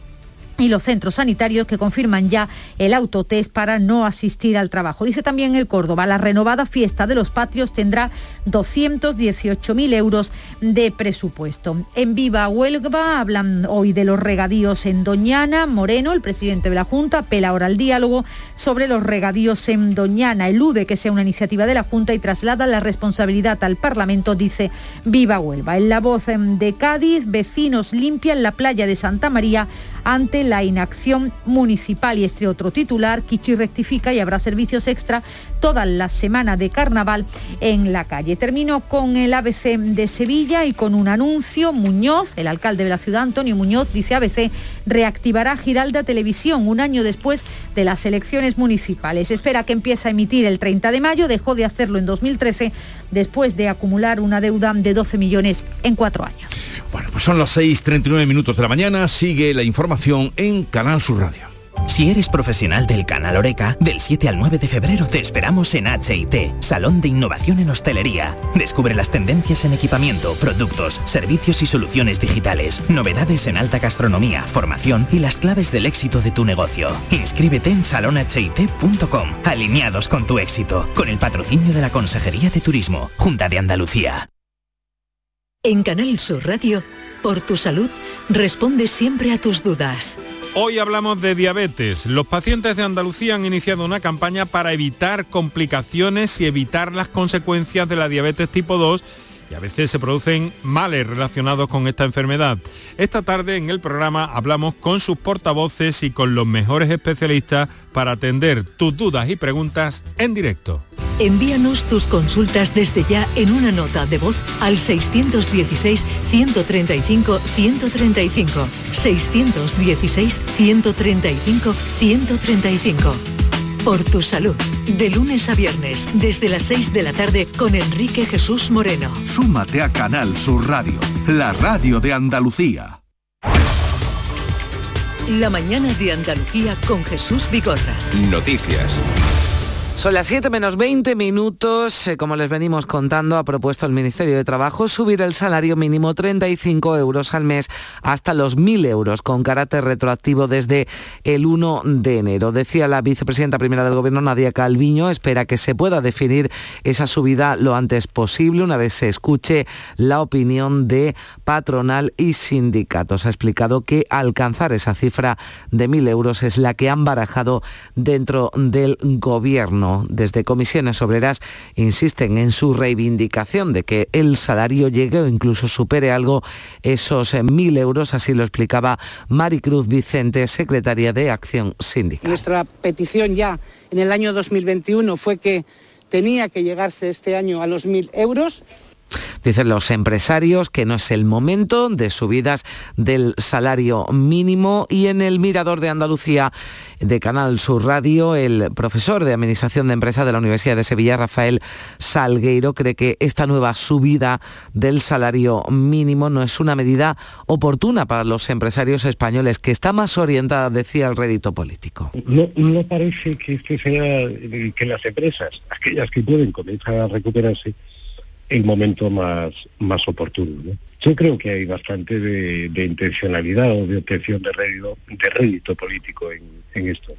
Y los centros sanitarios que confirman ya el autotest para no asistir al trabajo. Dice también el Córdoba, la renovada fiesta de los patrios tendrá 218.000 euros de presupuesto. En Viva Huelva hablan hoy de los regadíos en Doñana. Moreno, el presidente de la Junta, apela ahora al diálogo sobre los regadíos en Doñana. Elude que sea una iniciativa de la Junta y traslada la responsabilidad al Parlamento, dice Viva Huelva. En la voz de Cádiz, vecinos limpian la playa de Santa María ante la inacción municipal. Y este otro titular, Kichi rectifica y habrá servicios extra toda la semana de carnaval en la calle. Termino con el ABC de Sevilla y con un anuncio. Muñoz, el alcalde de la ciudad, Antonio Muñoz, dice ABC, reactivará Giralda Televisión un año después de las elecciones municipales. Espera que empiece a emitir el 30 de mayo, dejó de hacerlo en 2013 después de acumular una deuda de 12 millones en cuatro años. Bueno, pues son las 6.39 minutos de la mañana, sigue la información en Canal Sur Radio. Si eres profesional del canal Oreca, del 7 al 9 de febrero te esperamos en HIT, Salón de Innovación en Hostelería. Descubre las tendencias en equipamiento, productos, servicios y soluciones digitales, novedades en alta gastronomía, formación y las claves del éxito de tu negocio. Inscríbete en salonhit.com, alineados con tu éxito, con el patrocinio de la Consejería de Turismo, Junta de Andalucía. En Canal Sur Radio, por tu salud, responde siempre a tus dudas. Hoy hablamos de diabetes. Los pacientes de Andalucía han iniciado una campaña para evitar complicaciones y evitar las consecuencias de la diabetes tipo 2 y a veces se producen males relacionados con esta enfermedad. Esta tarde en el programa hablamos con sus portavoces y con los mejores especialistas para atender tus dudas y preguntas en directo. Envíanos tus consultas desde ya en una nota de voz al 616-135-135. 616-135-135. Por tu salud. De lunes a viernes, desde las 6 de la tarde, con Enrique Jesús Moreno. Súmate a Canal Sur Radio, la radio de Andalucía. La mañana de Andalucía con Jesús Vigorra. Noticias. Son las 7 menos 20 minutos. Eh, Como les venimos contando, ha propuesto el Ministerio de Trabajo subir el salario mínimo 35 euros al mes hasta los 1.000 euros con carácter retroactivo desde el 1 de enero. Decía la vicepresidenta primera del Gobierno, Nadia Calviño, espera que se pueda definir esa subida lo antes posible una vez se escuche la opinión de patronal y sindicatos. Ha explicado que alcanzar esa cifra de 1.000 euros es la que han barajado dentro del Gobierno desde comisiones obreras insisten en su reivindicación de que el salario llegue o incluso supere algo esos eh, mil euros, así lo explicaba Maricruz Vicente, secretaria de Acción Sindical. Nuestra petición ya en el año 2021 fue que tenía que llegarse este año a los mil euros. Dicen los empresarios que no es el momento de subidas del salario mínimo y en el Mirador de Andalucía de Canal Sur Radio, el profesor de Administración de Empresa de la Universidad de Sevilla, Rafael Salgueiro, cree que esta nueva subida del salario mínimo no es una medida oportuna para los empresarios españoles, que está más orientada, decía, al rédito político. No, parece que este sea que las empresas, aquellas que pueden comenzar a recuperarse, el momento más, más oportuno. ¿no? Yo creo que hay bastante de, de intencionalidad o de obtención de rédito, de rédito político en, en esto.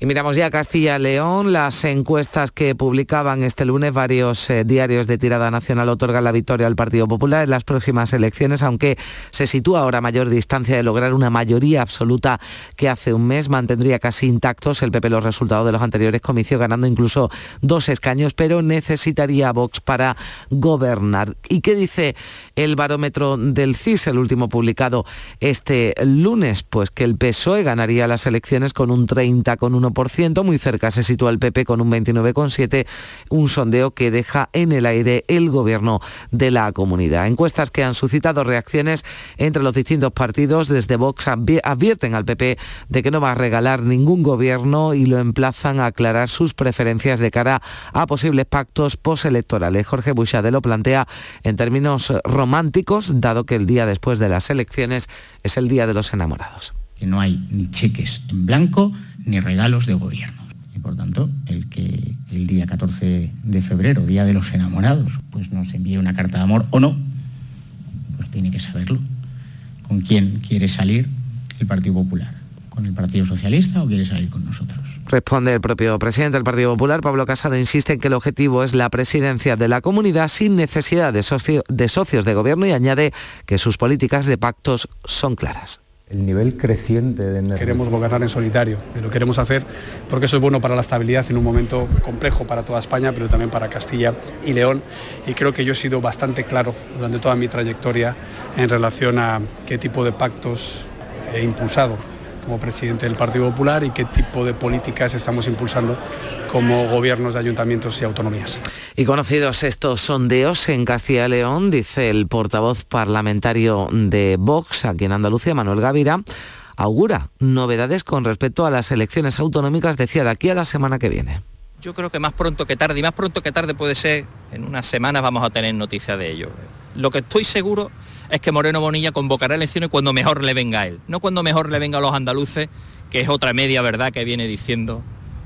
Y miramos ya Castilla-León, las encuestas que publicaban este lunes varios eh, diarios de tirada nacional otorgan la victoria al Partido Popular en las próximas elecciones, aunque se sitúa ahora a mayor distancia de lograr una mayoría absoluta que hace un mes mantendría casi intactos el PP los resultados de los anteriores comicios, ganando incluso dos escaños, pero necesitaría Vox para gobernar. ¿Y qué dice el barómetro del CIS, el último publicado este lunes? Pues que el PSOE ganaría las elecciones con un 30, con un 1%, muy cerca se sitúa el PP con un 29,7%, un sondeo que deja en el aire el gobierno de la comunidad. Encuestas que han suscitado reacciones entre los distintos partidos, desde Vox advierten al PP de que no va a regalar ningún gobierno y lo emplazan a aclarar sus preferencias de cara a posibles pactos postelectorales. Jorge Buixade lo plantea en términos románticos, dado que el día después de las elecciones es el día de los enamorados. Que no hay ni cheques en blanco, ni regalos de gobierno. Y por tanto, el que el día 14 de febrero, Día de los Enamorados, pues nos envíe una carta de amor o no, pues tiene que saberlo. ¿Con quién quiere salir el Partido Popular? con el Partido Socialista o quiere salir con nosotros. Responde el propio presidente del Partido Popular, Pablo Casado, insiste en que el objetivo es la presidencia de la comunidad sin necesidad de, socios de gobierno y añade que sus políticas de pactos son claras el nivel creciente de Queremos gobernar en solitario y lo queremos hacer porque eso es bueno para la estabilidad en un momento complejo para toda España, pero también para Castilla y León. Y creo que yo he sido bastante claro durante toda mi trayectoria en relación a qué tipo de pactos he impulsado como presidente del Partido Popular y qué tipo de políticas estamos impulsando como gobiernos de ayuntamientos y autonomías. Y conocidos estos sondeos en Castilla y León, dice el portavoz parlamentario de Vox aquí en Andalucía, Manuel Gavira, augura novedades con respecto a las elecciones autonómicas, decía, de aquí a la semana que viene. Yo creo que más pronto que tarde, y más pronto que tarde puede ser, en unas semanas vamos a tener noticia de ello. Lo que estoy seguro es que Moreno Bonilla convocará elecciones cuando mejor le venga a él, no cuando mejor le venga a los andaluces, que es otra media verdad que viene diciendo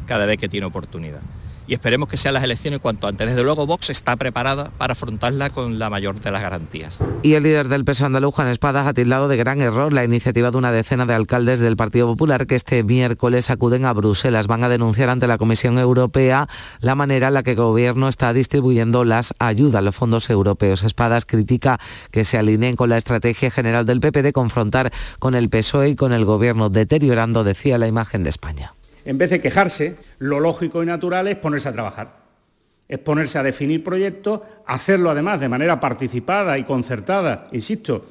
cada vez que tiene oportunidad y esperemos que sean las elecciones cuanto antes. Desde luego Vox está preparada para afrontarla con la mayor de las garantías. Y el líder del peso andaluz, Juan Espadas, ha tildado de gran error la iniciativa de una decena de alcaldes del Partido Popular que este miércoles acuden a Bruselas. Van a denunciar ante la Comisión Europea la manera en la que el gobierno está distribuyendo las ayudas, los fondos europeos. Espadas critica que se alineen con la estrategia general del PP de confrontar con el PSOE y con el gobierno, deteriorando, decía, la imagen de España en vez de quejarse, lo lógico y natural es ponerse a trabajar. Es ponerse a definir proyectos, hacerlo además de manera participada y concertada, insisto,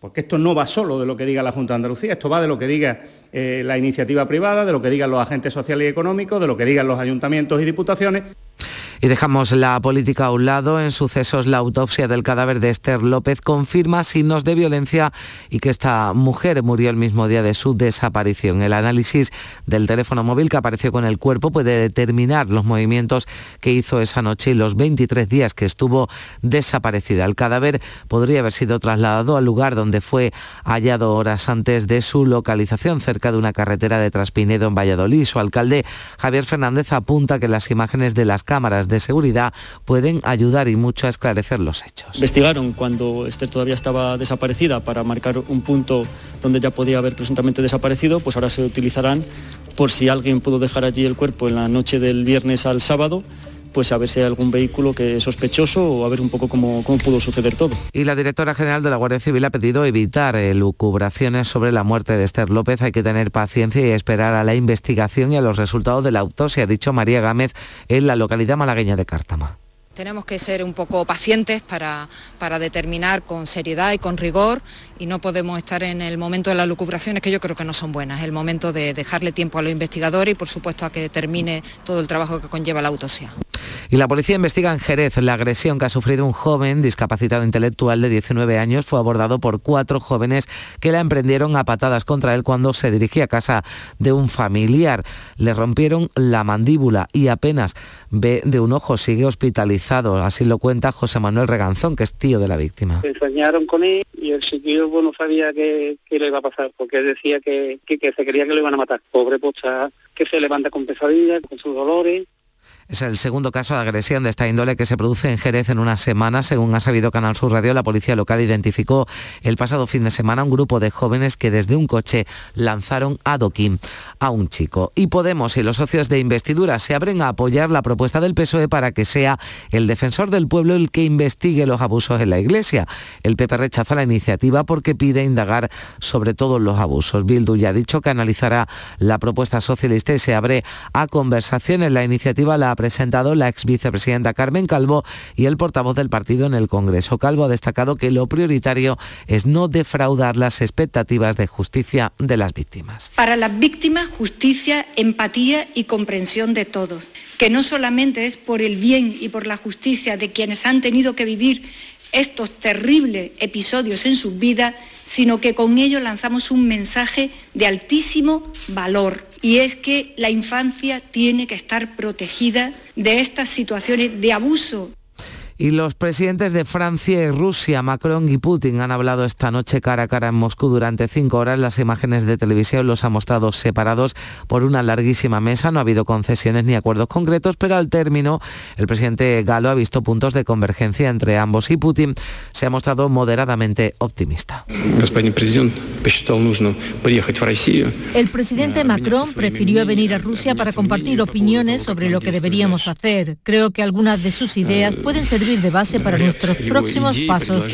porque esto no va solo de lo que diga la Junta de Andalucía, esto va de lo que diga eh, la iniciativa privada, de lo que digan los agentes sociales y económicos, de lo que digan los ayuntamientos y diputaciones. Y dejamos la política a un lado. En sucesos, la autopsia del cadáver de Esther López confirma signos de violencia y que esta mujer murió el mismo día de su desaparición. El análisis del teléfono móvil que apareció con el cuerpo puede determinar los movimientos que hizo esa noche y los 23 días que estuvo desaparecida. El cadáver podría haber sido trasladado al lugar donde fue hallado horas antes de su localización, cerca de una carretera de Traspinedo en Valladolid. Su alcalde, Javier Fernández, apunta que las imágenes de las cámaras de seguridad pueden ayudar y mucho a esclarecer los hechos. Investigaron cuando Esther todavía estaba desaparecida para marcar un punto donde ya podía haber presuntamente desaparecido, pues ahora se utilizarán por si alguien pudo dejar allí el cuerpo en la noche del viernes al sábado pues a ver si hay algún vehículo que es sospechoso o a ver un poco cómo, cómo, pudo suceder todo. Y la directora general de la Guardia Civil ha pedido evitar elucubraciones sobre la muerte de Esther López. Hay que tener paciencia y esperar a la investigación y a los resultados de la autopsia, ha dicho María Gámez en la localidad malagueña de Cártama. Tenemos que ser un poco pacientes para, para, determinar con seriedad y con rigor y no podemos estar en el momento de las lucubraciones que yo creo que no son buenas. Es el momento de dejarle tiempo a los investigadores y por supuesto a que termine todo el trabajo que conlleva la autopsia. Y la policía investiga en Jerez la agresión que ha sufrido un joven discapacitado intelectual de 19 años. Fue abordado por cuatro jóvenes que la emprendieron a patadas contra él cuando se dirigía a casa de un familiar. Le rompieron la mandíbula y apenas ve de un ojo. Sigue hospitalizado. Así lo cuenta José Manuel Reganzón, que es tío de la víctima. Se enseñaron con él y el bueno, no sabía qué, le iba a pasar porque decía que, que, se quería que lo iban a matar. Pobre pocha que se levanta con pesadillas, con sus dolores es el segundo caso de agresión de esta índole que se produce en Jerez en una semana. Según ha sabido Canal Sur Radio, la policía local identificó el pasado fin de semana un grupo de jóvenes que desde un coche lanzaron adoquín a un chico. Y Podemos y los socios de investidura se abren a apoyar la propuesta del PSOE para que sea el defensor del pueblo el que investigue los abusos en la Iglesia. El PP rechaza la iniciativa porque pide indagar sobre todos los abusos. Bildu ya ha dicho que analizará la propuesta socialista y se abre a conversaciones. La iniciativa la presentado la ex vicepresidenta Carmen Calvo y el portavoz del partido en el Congreso. Calvo ha destacado que lo prioritario es no defraudar las expectativas de justicia de las víctimas. Para las víctimas, justicia, empatía y comprensión de todos, que no solamente es por el bien y por la justicia de quienes han tenido que vivir estos terribles episodios en sus vidas, sino que con ello lanzamos un mensaje de altísimo valor. Y es que la infancia tiene que estar protegida de estas situaciones de abuso Y los presidentes de Francia y Rusia, Macron y Putin, han hablado esta noche cara a cara en Moscú durante cinco horas. Las imágenes de televisión los han mostrado separados por una larguísima mesa. No ha habido concesiones ni acuerdos concretos, pero al término el presidente galo ha visto puntos de convergencia entre ambos y Putin se ha mostrado moderadamente optimista. El presidente Macron prefirió venir a Rusia para compartir opiniones sobre lo que deberíamos hacer. Creo que algunas de sus ideas pueden servir de base para nuestros próximos pasos.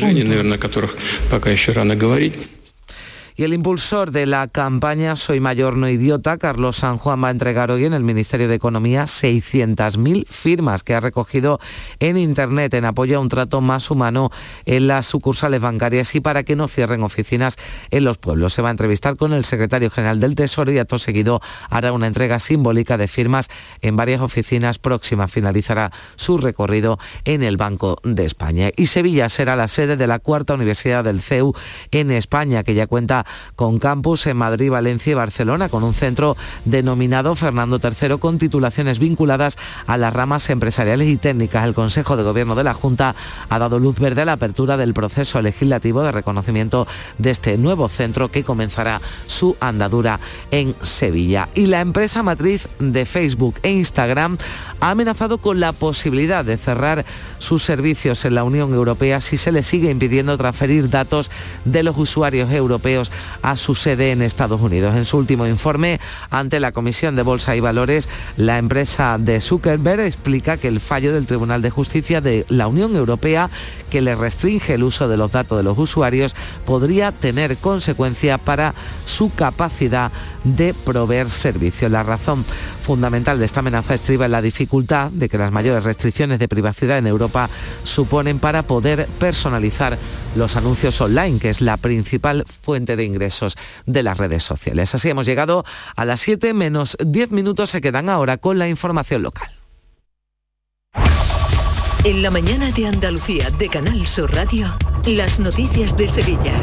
Y el impulsor de la campaña Soy Mayor No Idiota, Carlos San Juan, va a entregar hoy en el Ministerio de Economía 600.000 firmas que ha recogido en Internet en apoyo a un trato más humano en las sucursales bancarias y para que no cierren oficinas en los pueblos. Se va a entrevistar con el secretario general del Tesoro y acto seguido hará una entrega simbólica de firmas en varias oficinas próximas. Finalizará su recorrido en el Banco de España. Y Sevilla será la sede de la cuarta universidad del CEU en España, que ya cuenta con campus en Madrid, Valencia y Barcelona, con un centro denominado Fernando III con titulaciones vinculadas a las ramas empresariales y técnicas. El Consejo de Gobierno de la Junta ha dado luz verde a la apertura del proceso legislativo de reconocimiento de este nuevo centro que comenzará su andadura en Sevilla. Y la empresa matriz de Facebook e Instagram ha amenazado con la posibilidad de cerrar sus servicios en la Unión Europea si se le sigue impidiendo transferir datos de los usuarios europeos a su sede en Estados Unidos. En su último informe ante la Comisión de Bolsa y Valores, la empresa de Zuckerberg explica que el fallo del Tribunal de Justicia de la Unión Europea que le restringe el uso de los datos de los usuarios podría tener consecuencia para su capacidad de proveer servicios. La razón fundamental de esta amenaza estriba en la dificultad de que las mayores restricciones de privacidad en Europa suponen para poder personalizar los anuncios online, que es la principal fuente de ingresos de las redes sociales. Así hemos llegado a las 7 menos 10 minutos, se quedan ahora con la información local. En la mañana de Andalucía de Canal Sur Radio, las noticias de Sevilla.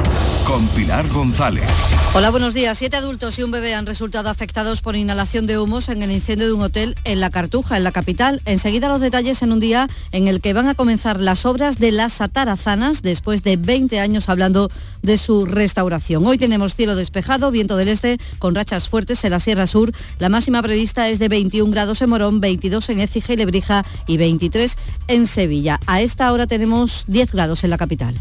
Con Pilar González. Hola, buenos días. Siete adultos y un bebé han resultado afectados por inhalación de humos en el incendio de un hotel en La Cartuja, en la capital. Enseguida los detalles en un día en el que van a comenzar las obras de las atarazanas después de 20 años hablando de su restauración. Hoy tenemos cielo despejado, viento del este con rachas fuertes en la Sierra Sur. La máxima prevista es de 21 grados en Morón, 22 en Écija y Lebrija y 23 en Sevilla. A esta hora tenemos 10 grados en la capital.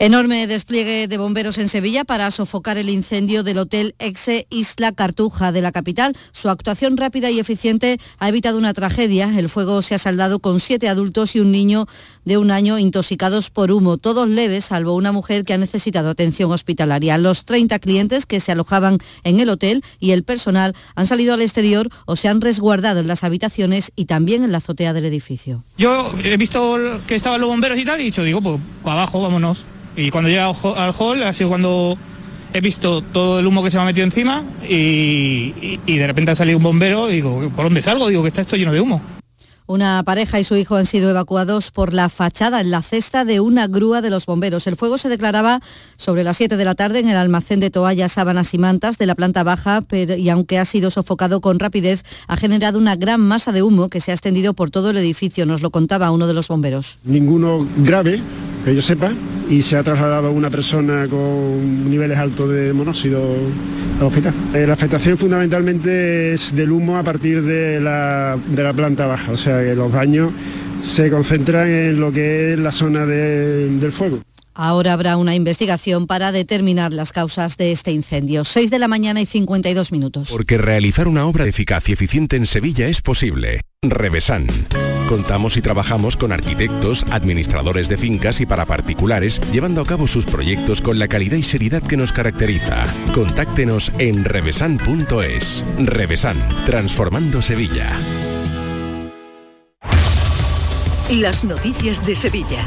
Enorme despliegue de bomberos en Sevilla para sofocar el incendio del hotel Exe Isla Cartuja de la capital. Su actuación rápida y eficiente ha evitado una tragedia. El fuego se ha saldado con siete adultos y un niño de un año intoxicados por humo, todos leves, salvo una mujer que ha necesitado atención hospitalaria. Los 30 clientes que se alojaban en el hotel y el personal han salido al exterior o se han resguardado en las habitaciones y también en la azotea del edificio. Yo he visto que estaban los bomberos y tal y he dicho, digo, pues abajo, vámonos. Y cuando llega al hall ha sido cuando he visto todo el humo que se me ha metido encima y, y, y de repente ha salido un bombero y digo, ¿por dónde salgo? Digo, que está esto lleno de humo. Una pareja y su hijo han sido evacuados por la fachada en la cesta de una grúa de los bomberos. El fuego se declaraba sobre las 7 de la tarde en el almacén de toallas, sábanas y mantas de la planta baja pero, y aunque ha sido sofocado con rapidez, ha generado una gran masa de humo que se ha extendido por todo el edificio, nos lo contaba uno de los bomberos. Ninguno grave, que yo sepa, y se ha trasladado una persona con niveles altos de monóxido al hospital. Eh, la afectación fundamentalmente es del humo a partir de la, de la planta baja, o sea que los daños se concentran en lo que es la zona de, del fuego. Ahora habrá una investigación para determinar las causas de este incendio. 6 de la mañana y 52 minutos. Porque realizar una obra eficaz y eficiente en Sevilla es posible. Revesan. Contamos y trabajamos con arquitectos, administradores de fincas y para particulares, llevando a cabo sus proyectos con la calidad y seriedad que nos caracteriza. Contáctenos en revesan.es. Revesan, transformando Sevilla. Las noticias de Sevilla.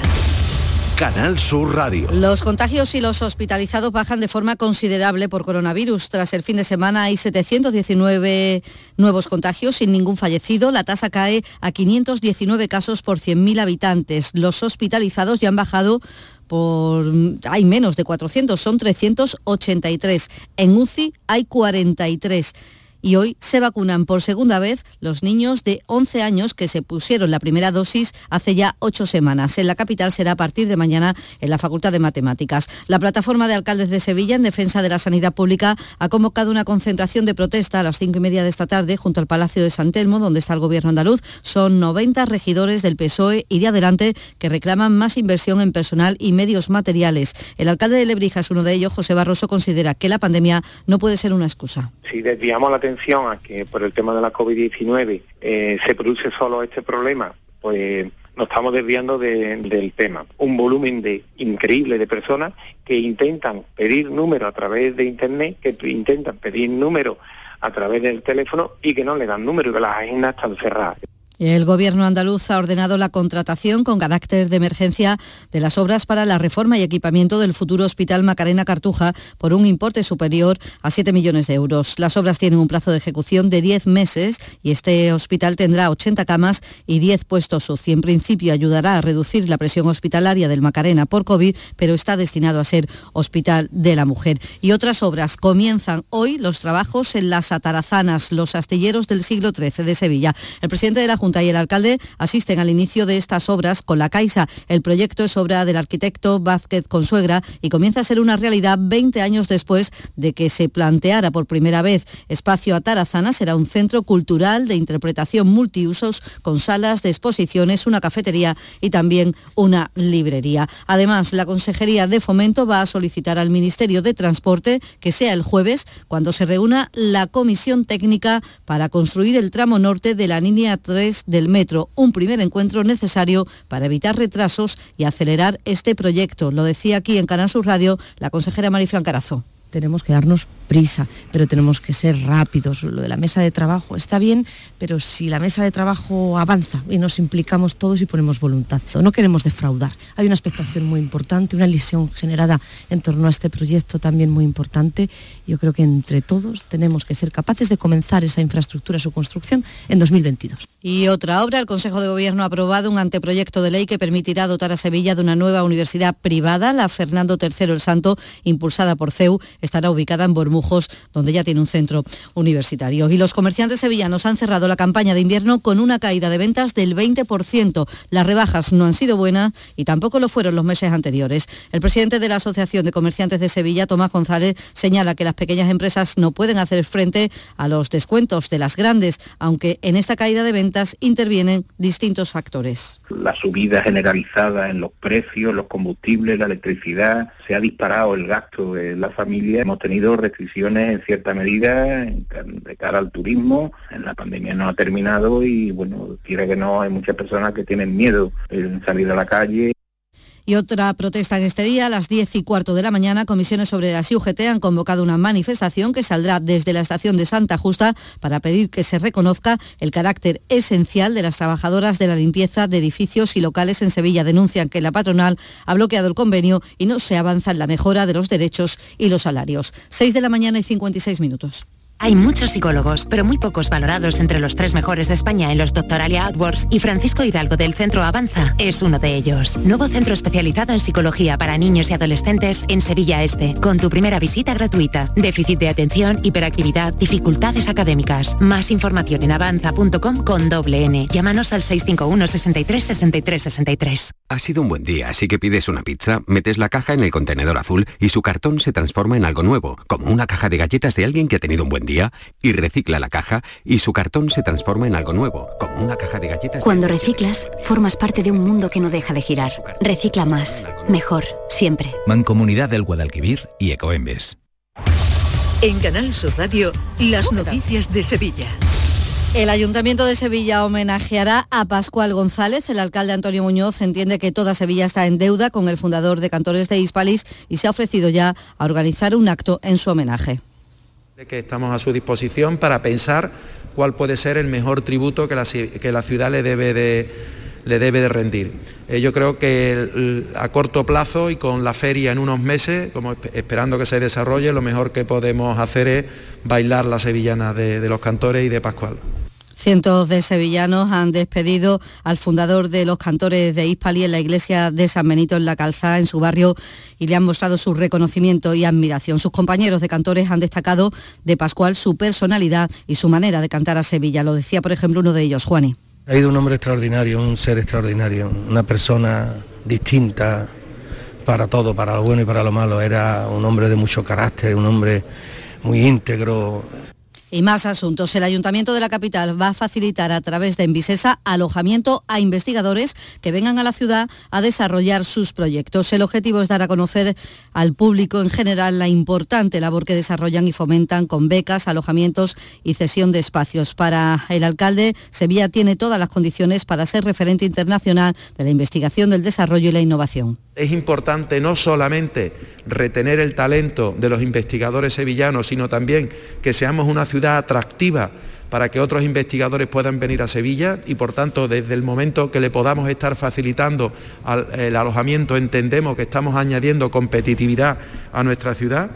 Canal Sur Radio. Los contagios y los hospitalizados bajan de forma considerable por coronavirus. Tras el fin de semana hay 719 nuevos contagios sin ningún fallecido. La tasa cae a 519 casos por 100.000 habitantes. Los hospitalizados ya han bajado por hay menos de 400, son 383. En UCI hay 43 y hoy se vacunan por segunda vez los niños de 11 años que se pusieron la primera dosis hace ya ocho semanas. En la capital será a partir de mañana en la Facultad de Matemáticas. La plataforma de alcaldes de Sevilla en defensa de la sanidad pública ha convocado una concentración de protesta a las cinco y media de esta tarde junto al Palacio de San Telmo, donde está el gobierno andaluz. Son 90 regidores del PSOE y de adelante que reclaman más inversión en personal y medios materiales. El alcalde de Lebrija es uno de ellos, José Barroso, considera que la pandemia no puede ser una excusa. Si desviamos la a que por el tema de la COVID-19 eh, se produce solo este problema, pues nos estamos desviando del tema. Un volumen de increíble de personas que intentan pedir número a través de internet, que intentan pedir número a través del teléfono y que no le dan número, que las agendas están cerradas. El Gobierno andaluz ha ordenado la contratación con carácter de emergencia de las obras para la reforma y equipamiento del futuro Hospital Macarena Cartuja por un importe superior a 7 millones de euros. Las obras tienen un plazo de ejecución de 10 meses y este hospital tendrá 80 camas y 10 puestos UCI. En principio ayudará a reducir la presión hospitalaria del Macarena por COVID, pero está destinado a ser Hospital de la Mujer. Y otras obras comienzan hoy los trabajos en las atarazanas, los astilleros del siglo XIII de Sevilla. El presidente de la y el alcalde asisten al inicio de estas obras con la Caixa. El proyecto es obra del arquitecto Vázquez Consuegra y comienza a ser una realidad 20 años después de que se planteara por primera vez. Espacio Atarazana será un centro cultural de interpretación multiusos con salas de exposiciones, una cafetería y también una librería. Además, la Consejería de Fomento va a solicitar al Ministerio de Transporte que sea el jueves cuando se reúna la comisión técnica para construir el tramo norte de la línea 3 del metro, un primer encuentro necesario para evitar retrasos y acelerar este proyecto. Lo decía aquí en Canal Sur Radio la consejera Marifran Carazo tenemos que darnos prisa, pero tenemos que ser rápidos. Lo de la mesa de trabajo está bien, pero si la mesa de trabajo avanza y nos implicamos todos y ponemos voluntad, no queremos defraudar. Hay una expectación muy importante, una ilusión generada en torno a este proyecto también muy importante. Yo creo que entre todos tenemos que ser capaces de comenzar esa infraestructura, su construcción, en 2022. Y otra obra, el Consejo de Gobierno ha aprobado un anteproyecto de ley que permitirá dotar a Sevilla de una nueva universidad privada, la Fernando III el Santo, impulsada por CEU estará ubicada en Bormujos, donde ya tiene un centro universitario. Y los comerciantes sevillanos han cerrado la campaña de invierno con una caída de ventas del 20%. Las rebajas no han sido buenas y tampoco lo fueron los meses anteriores. El presidente de la Asociación de Comerciantes de Sevilla, Tomás González, señala que las pequeñas empresas no pueden hacer frente a los descuentos de las grandes, aunque en esta caída de ventas intervienen distintos factores. La subida generalizada en los precios, los combustibles, la electricidad, se ha disparado el gasto de la familia hemos tenido restricciones en cierta medida de cara al turismo. En la pandemia no ha terminado y bueno, quiere que no, hay muchas personas que tienen miedo en salir a la calle. Y otra protesta en este día, a las 10 y cuarto de la mañana, comisiones sobre la UGT han convocado una manifestación que saldrá desde la estación de Santa Justa para pedir que se reconozca el carácter esencial de las trabajadoras de la limpieza de edificios y locales en Sevilla. Denuncian que la patronal ha bloqueado el convenio y no se avanza en la mejora de los derechos y los salarios. 6 de la mañana y 56 minutos. Hay muchos psicólogos, pero muy pocos valorados entre los tres mejores de España en los Doctoralia AdWords y Francisco Hidalgo del Centro Avanza es uno de ellos. Nuevo centro especializado en psicología para niños y adolescentes en Sevilla Este, con tu primera visita gratuita. Déficit de atención, hiperactividad, dificultades académicas. Más información en avanza.com con doble N. Llámanos al 651 63 63 63. Ha sido un buen día, así que pides una pizza, metes la caja en el contenedor azul y su cartón se transforma en algo nuevo, como una caja de galletas de alguien que ha tenido un buen día y recicla la caja y su cartón se transforma en algo nuevo, como una caja de galletas. Cuando reciclas, formas parte de un mundo que no deja de girar. Recicla más, mejor, siempre. Mancomunidad del Guadalquivir y Ecoembes. En Canal Sur Radio, las noticias de Sevilla. El Ayuntamiento de Sevilla homenajeará a Pascual González. El alcalde Antonio Muñoz entiende que toda Sevilla está en deuda con el fundador de Cantores de Hispalis y se ha ofrecido ya a organizar un acto en su homenaje que estamos a su disposición para pensar cuál puede ser el mejor tributo que la, que la ciudad le debe de, le debe de rendir. Eh, yo creo que a corto plazo y con la feria en unos meses, esperando que se desarrolle, lo mejor que podemos hacer es bailar la sevillana de los cantores y de Pascual. Cientos de sevillanos han despedido al fundador de los cantores de Hispali en la iglesia de San Benito en la Calzada, en su barrio, y le han mostrado su reconocimiento y admiración. Sus compañeros de cantores han destacado de Pascual su personalidad y su manera de cantar a Sevilla. Lo decía, por ejemplo, uno de ellos, Juani. Ha ido un hombre extraordinario, un ser extraordinario, una persona distinta para todo, para lo bueno y para lo malo. Era un hombre de mucho carácter, un hombre muy íntegro, y más asuntos. El Ayuntamiento de la capital va a facilitar a través de Envisesa alojamiento a investigadores que vengan a la ciudad a desarrollar sus proyectos. El objetivo es dar a conocer al público en general la importante labor que desarrollan y fomentan con becas, alojamientos y cesión de espacios. Para el alcalde, Sevilla tiene todas las condiciones para ser referente internacional de la investigación, del desarrollo y la innovación. Es importante no solamente retener el talento de los investigadores sevillanos, sino también que seamos una ciudad atractiva para que otros investigadores puedan venir a Sevilla y por tanto desde el momento que le podamos estar facilitando el alojamiento entendemos que estamos añadiendo competitividad a nuestra ciudad.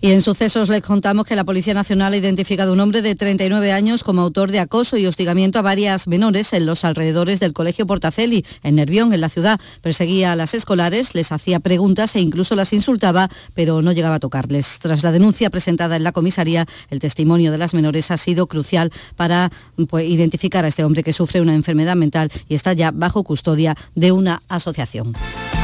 Y en sucesos les contamos que la Policía Nacional ha identificado a un hombre de 39 años como autor de acoso y hostigamiento a varias menores en los alrededores del Colegio Portaceli, en Nervión, en la ciudad. Perseguía a las escolares, les hacía preguntas e incluso las insultaba, pero no llegaba a tocarles. Tras la denuncia presentada en la comisaría, el testimonio de las menores ha sido crucial para pues, identificar a este hombre que sufre una enfermedad mental y está ya bajo custodia de una asociación.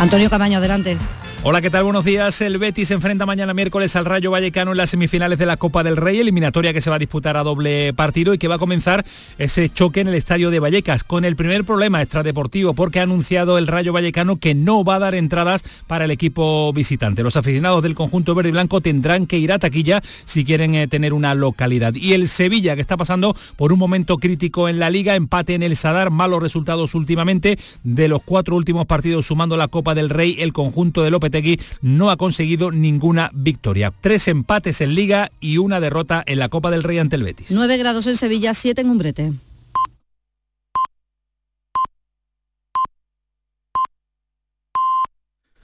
Antonio Camaño, adelante. Hola, ¿qué tal? Buenos días. El Betis se enfrenta mañana miércoles al Rayo Vallecano en las semifinales de la Copa del Rey, eliminatoria que se va a disputar a doble partido y que va a comenzar ese choque en el estadio de Vallecas, con el primer problema extradeportivo, porque ha anunciado el Rayo Vallecano que no va a dar entradas para el equipo visitante. Los aficionados del conjunto verde y blanco tendrán que ir a taquilla si quieren eh, tener una localidad. Y el Sevilla, que está pasando por un momento crítico en la liga, empate en el Sadar, malos resultados últimamente. De los cuatro últimos partidos sumando la Copa del Rey, el conjunto de López no ha conseguido ninguna victoria. Tres empates en Liga y una derrota en la Copa del Rey ante el Betis. 9 grados en Sevilla, 7 en Umbrete.